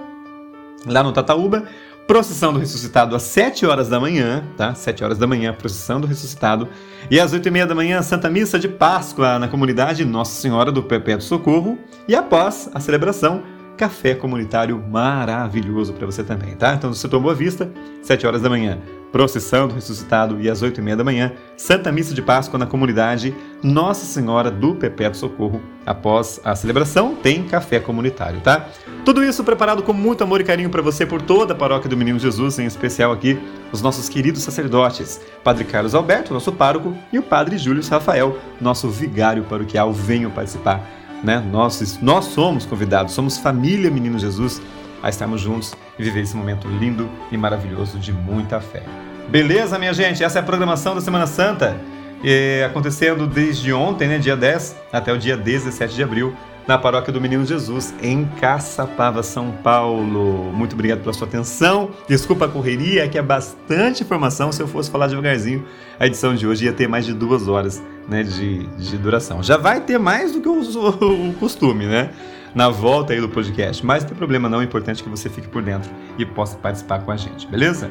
lá no Tataúba. Procissão do Ressuscitado às 7 horas da manhã, tá? 7 horas da manhã, procissão do Ressuscitado. E às 8 e meia da manhã, Santa Missa de Páscoa na comunidade Nossa Senhora do Perpétuo Socorro. E após a celebração, café comunitário maravilhoso para você também, tá? Então, você tomou a vista, 7 horas da manhã, procissão do ressuscitado e às 8 e meia da manhã, Santa Missa de Páscoa na comunidade Nossa Senhora do Perpétuo Socorro. Após a celebração, tem café comunitário, tá? Tudo isso preparado com muito amor e carinho para você por toda a paróquia do Menino Jesus, em especial aqui os nossos queridos sacerdotes, Padre Carlos Alberto, nosso pároco, e o Padre Júlio Rafael, nosso vigário paroquial. Venham participar, né? Nós, nós somos convidados, somos família Menino Jesus a estarmos juntos e viver esse momento lindo e maravilhoso de muita fé. Beleza, minha gente? Essa é a programação da Semana Santa, é, acontecendo desde ontem, né, dia 10, até o dia 17 de abril, na paróquia do Menino Jesus, em Caçapava, São Paulo. Muito obrigado pela sua atenção. Desculpa a correria, é que é bastante informação. Se eu fosse falar devagarzinho, a edição de hoje ia ter mais de duas horas né, de, de duração. Já vai ter mais do que o, o, costume, né? Na volta aí do podcast. Mas não tem problema não, é importante que você fique por dentro e possa participar com a gente, beleza?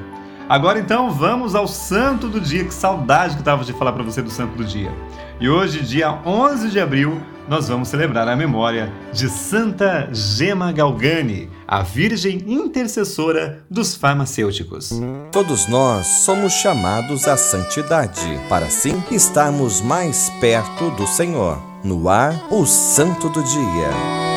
Agora então vamos ao santo do dia. Que saudade que tava de falar para você do santo do dia. E hoje, dia 11 de abril, nós vamos celebrar a memória de Santa Gema Galgani, a Virgem Intercessora dos Farmacêuticos. Todos nós somos chamados à santidade, para assim estarmos mais perto do Senhor. No ar, o Santo do Dia.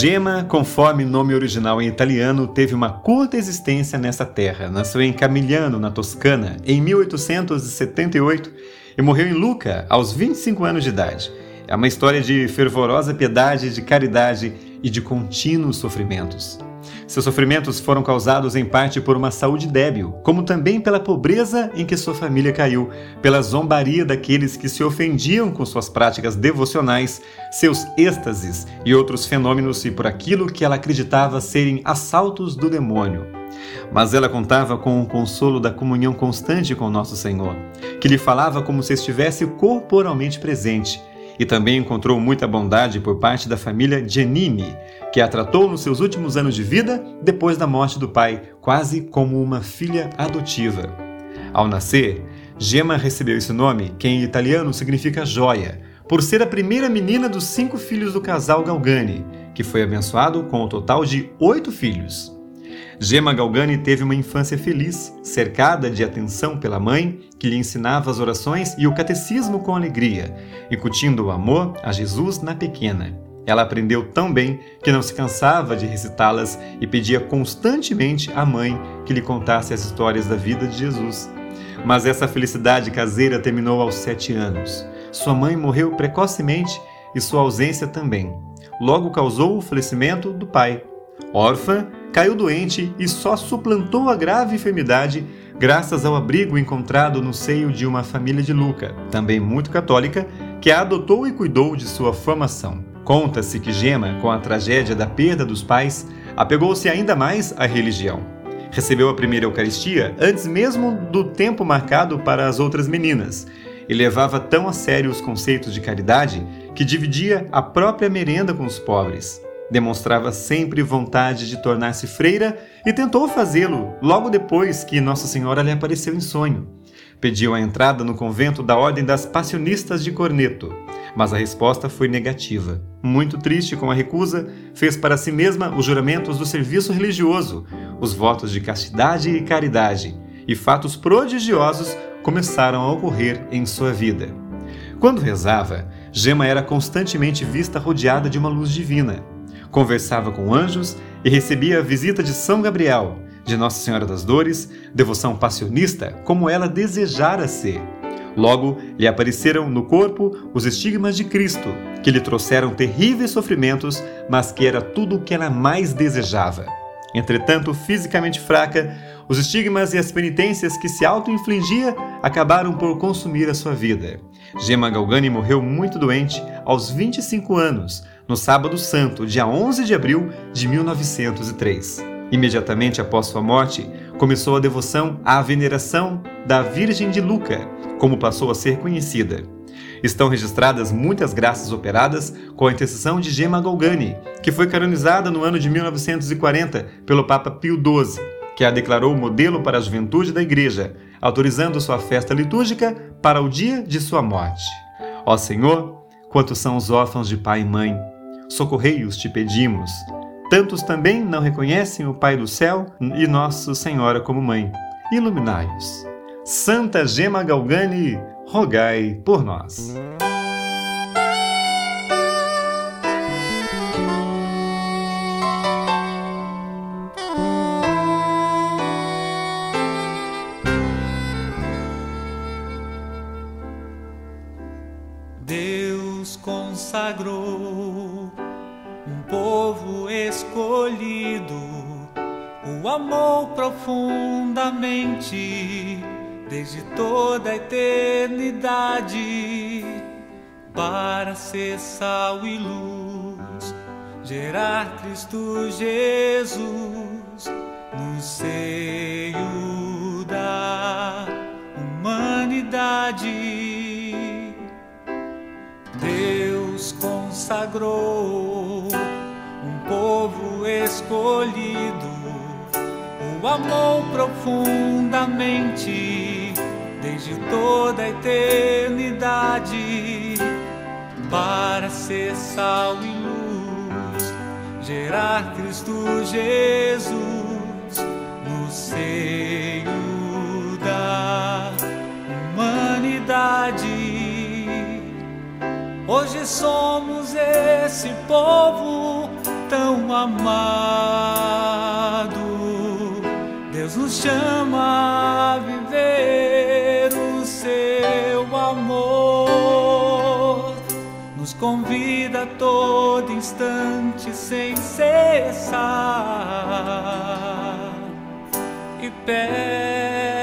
Gema, conforme nome original em italiano, teve uma curta existência nessa terra. Nasceu em Camigliano, na Toscana, em 1878 e morreu em Lucca aos 25 anos de idade. É uma história de fervorosa piedade, de caridade e de contínuos sofrimentos. Seus sofrimentos foram causados em parte por uma saúde débil, como também pela pobreza em que sua família caiu, pela zombaria daqueles que se ofendiam com suas práticas devocionais, seus êxtases e outros fenômenos e por aquilo que ela acreditava serem assaltos do demônio. Mas ela contava com o consolo da comunhão constante com nosso Senhor, que lhe falava como se estivesse corporalmente presente E também encontrou muita bondade por parte da família Giannini, que a tratou nos seus últimos anos de vida, depois da morte do pai, quase como uma filha adotiva. Ao nascer, Gemma recebeu esse nome, que em italiano significa joia, por ser a primeira menina dos cinco filhos do casal Galgani, que foi abençoado com o total de oito filhos. Gemma Galgani teve uma infância feliz, cercada de atenção pela mãe, que lhe ensinava as orações e o catecismo com alegria, incutindo o amor a Jesus na pequena. Ela aprendeu tão bem que não se cansava de recitá-las e pedia constantemente à mãe que lhe contasse as histórias da vida de Jesus. Mas essa felicidade caseira terminou aos sete anos. Sua mãe morreu precocemente e sua ausência também. Logo causou o falecimento do pai. Órfã, caiu doente e só suplantou a grave enfermidade graças ao abrigo encontrado no seio de uma família de Luca, também muito católica, que a adotou e cuidou de sua formação. Conta-se que Gema, com a tragédia da perda dos pais, apegou-se ainda mais à religião. Recebeu a primeira Eucaristia antes mesmo do tempo marcado para as outras meninas e levava tão a sério os conceitos de caridade que dividia a própria merenda com os pobres. Demonstrava sempre vontade de tornar-se freira e tentou fazê-lo logo depois que Nossa Senhora lhe apareceu em sonho. Pediu a entrada no convento da Ordem das Passionistas de Corneto, mas a resposta foi negativa. Muito triste com a recusa, fez para si mesma os juramentos do serviço religioso, os votos de castidade e caridade, e fatos prodigiosos começaram a ocorrer em sua vida. Quando rezava, Gema era constantemente vista rodeada de uma luz divina. Conversava com anjos e recebia a visita de São Gabriel, de Nossa Senhora das Dores, devoção passionista como ela desejara ser. Logo, lhe apareceram no corpo os estigmas de Cristo, que lhe trouxeram terríveis sofrimentos, mas que era tudo o que ela mais desejava. Entretanto, fisicamente fraca, os estigmas e as penitências que se auto-infligia acabaram por consumir a sua vida. Gemma Galgani morreu muito doente aos 25 anos, no Sábado Santo, dia 11 de abril de 1903. Imediatamente após sua morte, começou a devoção à veneração da Virgem de Luca, como passou a ser conhecida. Estão registradas muitas graças operadas com a intercessão de Gemma Galgani, que foi canonizada no ano de 1940 pelo Papa Pio XII, que a declarou modelo para a juventude da Igreja, autorizando sua festa litúrgica para o dia de sua morte. Ó Senhor, quantos são os órfãos de pai e mãe? Socorrei-os, te pedimos. Tantos também não reconhecem o Pai do céu e Nossa Senhora como mãe. Iluminai-os. Santa Gema Galgani, rogai por nós. Deus consagrou profundamente desde toda a eternidade para ser sal e luz, gerar Cristo Jesus no seio da humanidade. Deus consagrou amou profundamente desde toda a eternidade para ser sal e luz, gerar Cristo Jesus no seio da humanidade. Hoje somos esse povo tão amado. Nos chama a viver o seu amor. Nos convida a todo instante sem cessar e pede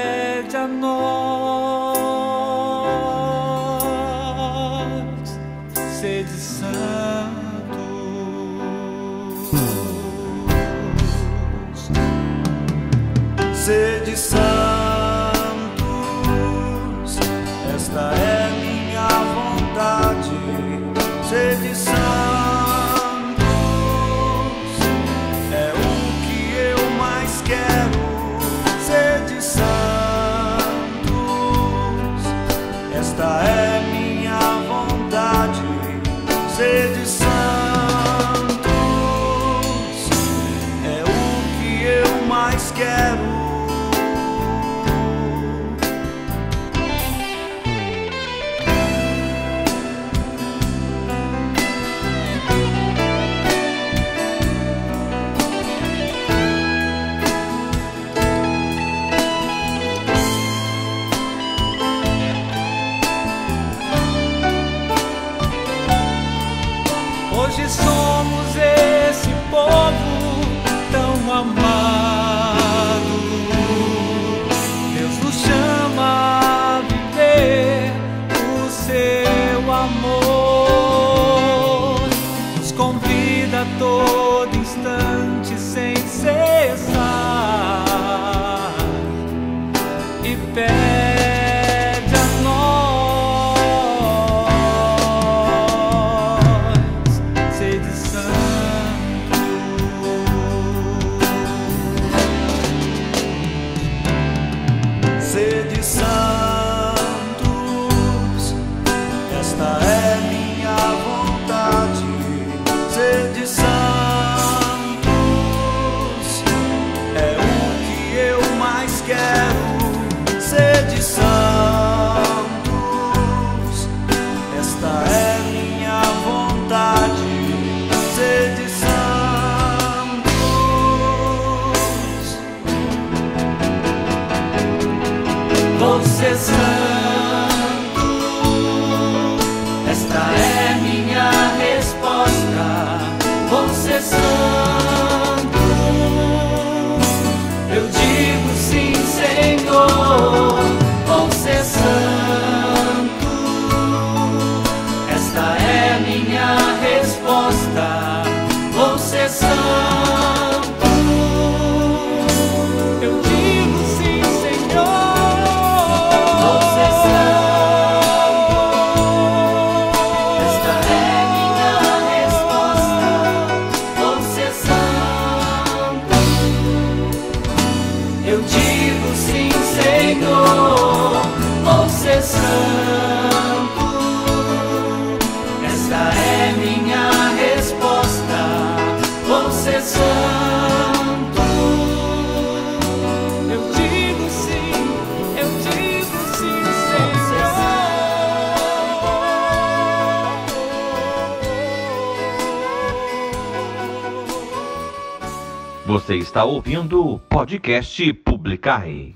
Você está ouvindo o podcast Publicai.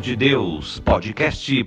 De Deus, podcast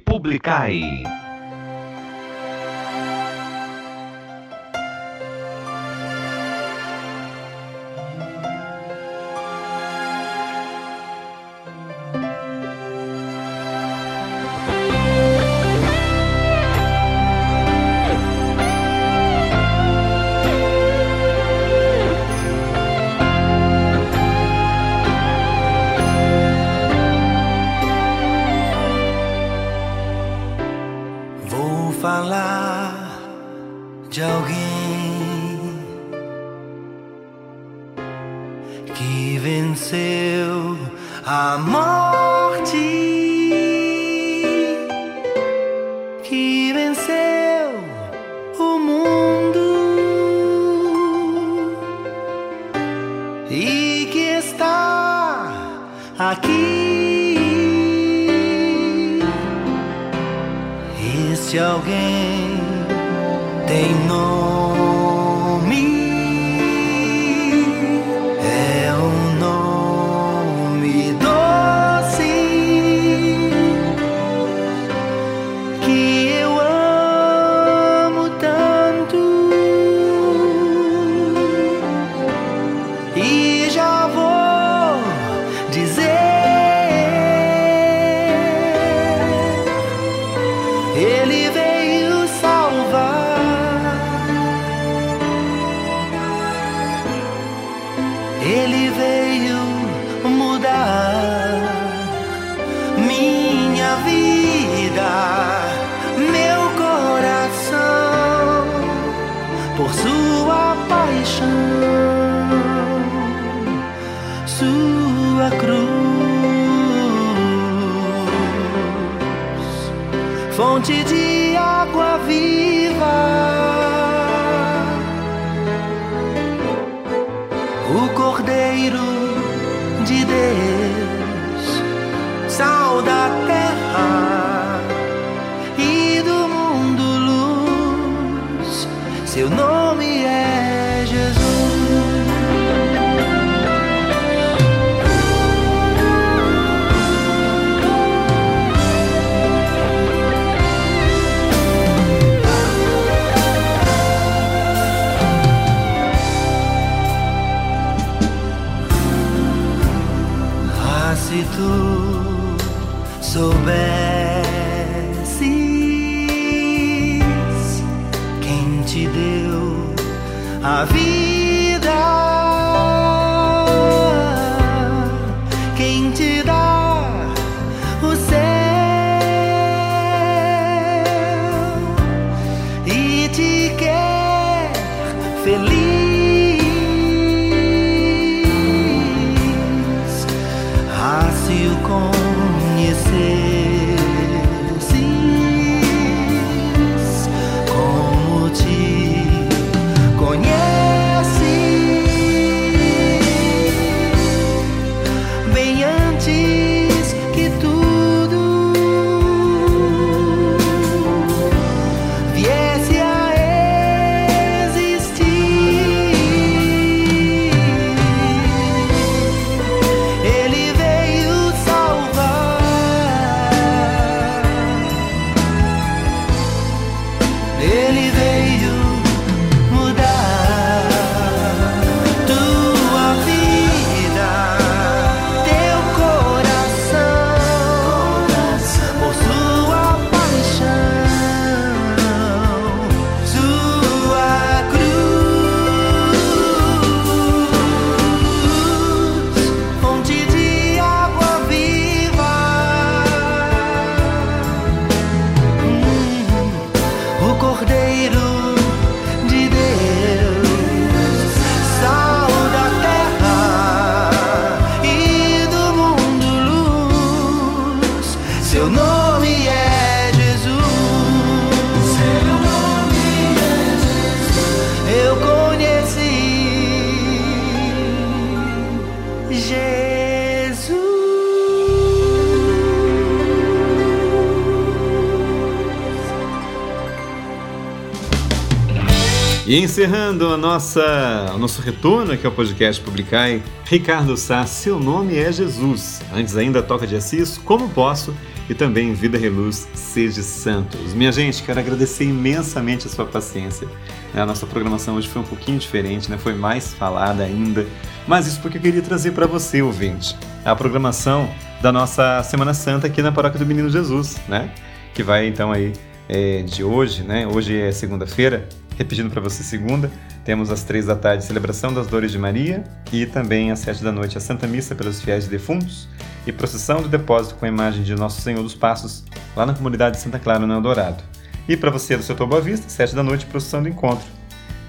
E encerrando a nossa, o nosso retorno aqui ao podcast Publicai, Ricardo Sá, seu nome é Jesus. Antes ainda toca de Assis, como posso? E também Vida Reluz, seja santos. Minha gente, quero agradecer imensamente a sua paciência. A nossa programação hoje foi um pouquinho diferente, né? foi mais falada ainda, mas isso porque eu queria trazer para você, ouvinte, a programação da nossa Semana Santa aqui na Paróquia do Menino Jesus, né? Que vai então aí é, de hoje, né? Hoje é segunda-feira, repetindo para você segunda, temos às três da tarde celebração das Dores de Maria e também às sete da noite a Santa Missa pelos fiéis defuntos e procissão do depósito com a imagem de Nosso Senhor dos Passos lá na comunidade de Santa Clara, no Eldorado. E para você do setor Boa Vista, sete da noite, procissão do encontro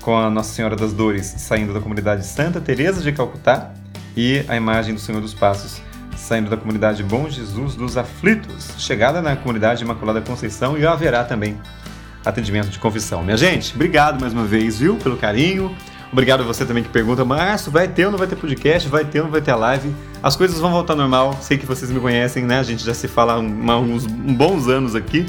com a Nossa Senhora das Dores saindo da comunidade Santa Teresa de Calcutá e a imagem do Senhor dos Passos saindo da comunidade Bom Jesus dos Aflitos, chegada na comunidade Imaculada Conceição e haverá também atendimento de confissão. Minha gente, obrigado mais uma vez, viu, pelo carinho. Obrigado a você também que pergunta, Márcio, vai ter ou não vai ter podcast? Vai ter ou não vai ter a live? As coisas vão voltar normal, sei que vocês me conhecem, né? A gente já se fala há uns bons anos aqui.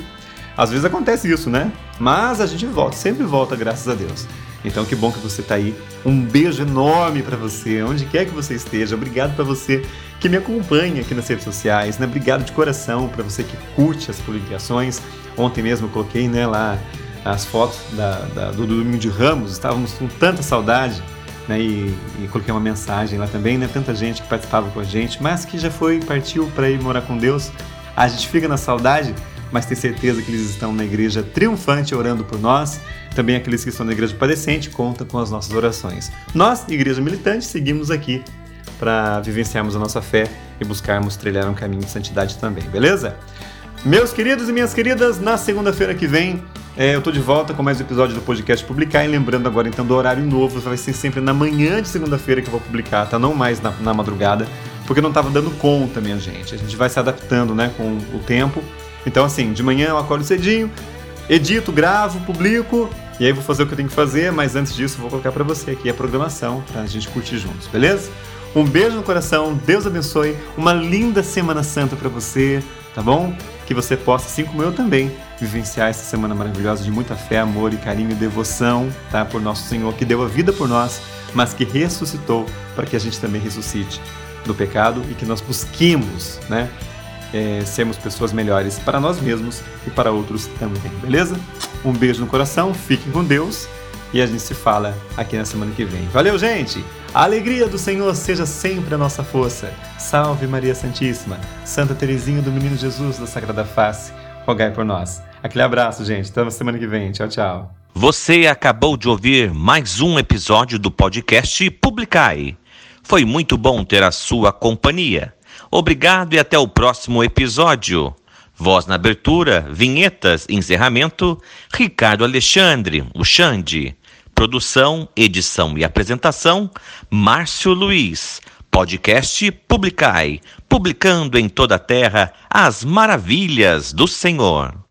Às vezes acontece isso, né? Mas a gente volta, sempre volta, graças a Deus. Então que bom que você tá aí. Um beijo enorme para você, onde quer que você esteja. Obrigado para você que me acompanha aqui nas redes sociais, né? Obrigado de coração para você que curte as publicações. Ontem mesmo eu coloquei, né, lá as fotos da, da- do Domingo de Ramos. Estávamos com tanta saudade, né? E, e coloquei uma mensagem lá também, né? Tanta gente que participava com a gente, mas que já foi, partiu para ir morar com Deus. A gente fica na saudade, mas tem certeza que eles estão na igreja triunfante orando por nós. Também aqueles que estão na igreja padecente contam com as nossas orações. Nós, igreja militante, seguimos aqui para vivenciarmos a nossa fé e buscarmos trilhar um caminho de santidade também, beleza? Meus queridos e minhas queridas, na segunda-feira que vem é, eu tô de volta com mais um episódio do podcast Publicar. E lembrando agora então do horário novo, vai ser sempre na manhã de segunda-feira que eu vou publicar, tá? Não mais na, na madrugada, porque não tava dando conta, minha gente. A gente vai se adaptando, né, com o tempo. Então, assim, de manhã eu acordo cedinho, edito, gravo, publico, e aí vou fazer o que eu tenho que fazer, mas antes disso vou colocar pra você aqui a programação pra gente curtir juntos, beleza? Um beijo no coração, Deus abençoe, uma linda Semana Santa pra você, tá bom? Que você possa, assim como eu também, vivenciar essa semana maravilhosa de muita fé, amor e carinho e devoção, tá? Por nosso Senhor que deu a vida por nós, mas que ressuscitou para que a gente também ressuscite do pecado e que nós busquemos, né? é, sermos pessoas melhores para nós mesmos e para outros também, beleza? Um beijo no coração, fiquem com Deus E a gente se fala aqui na semana que vem. Valeu, gente! A alegria do Senhor seja sempre a nossa força. Salve Maria Santíssima, Santa Teresinha do Menino Jesus da Sagrada Face, rogai por nós. Aquele abraço, gente. Até na semana que vem. Tchau, tchau. Você acabou de ouvir mais um episódio do podcast Publicai. Foi muito bom ter a sua companhia. Obrigado e até o próximo episódio. Voz na abertura, vinhetas, encerramento, Ricardo Alexandre, o Xande. Produção, edição e apresentação, Márcio Luiz. Podcast Publicai, publicando em toda a terra as maravilhas do Senhor.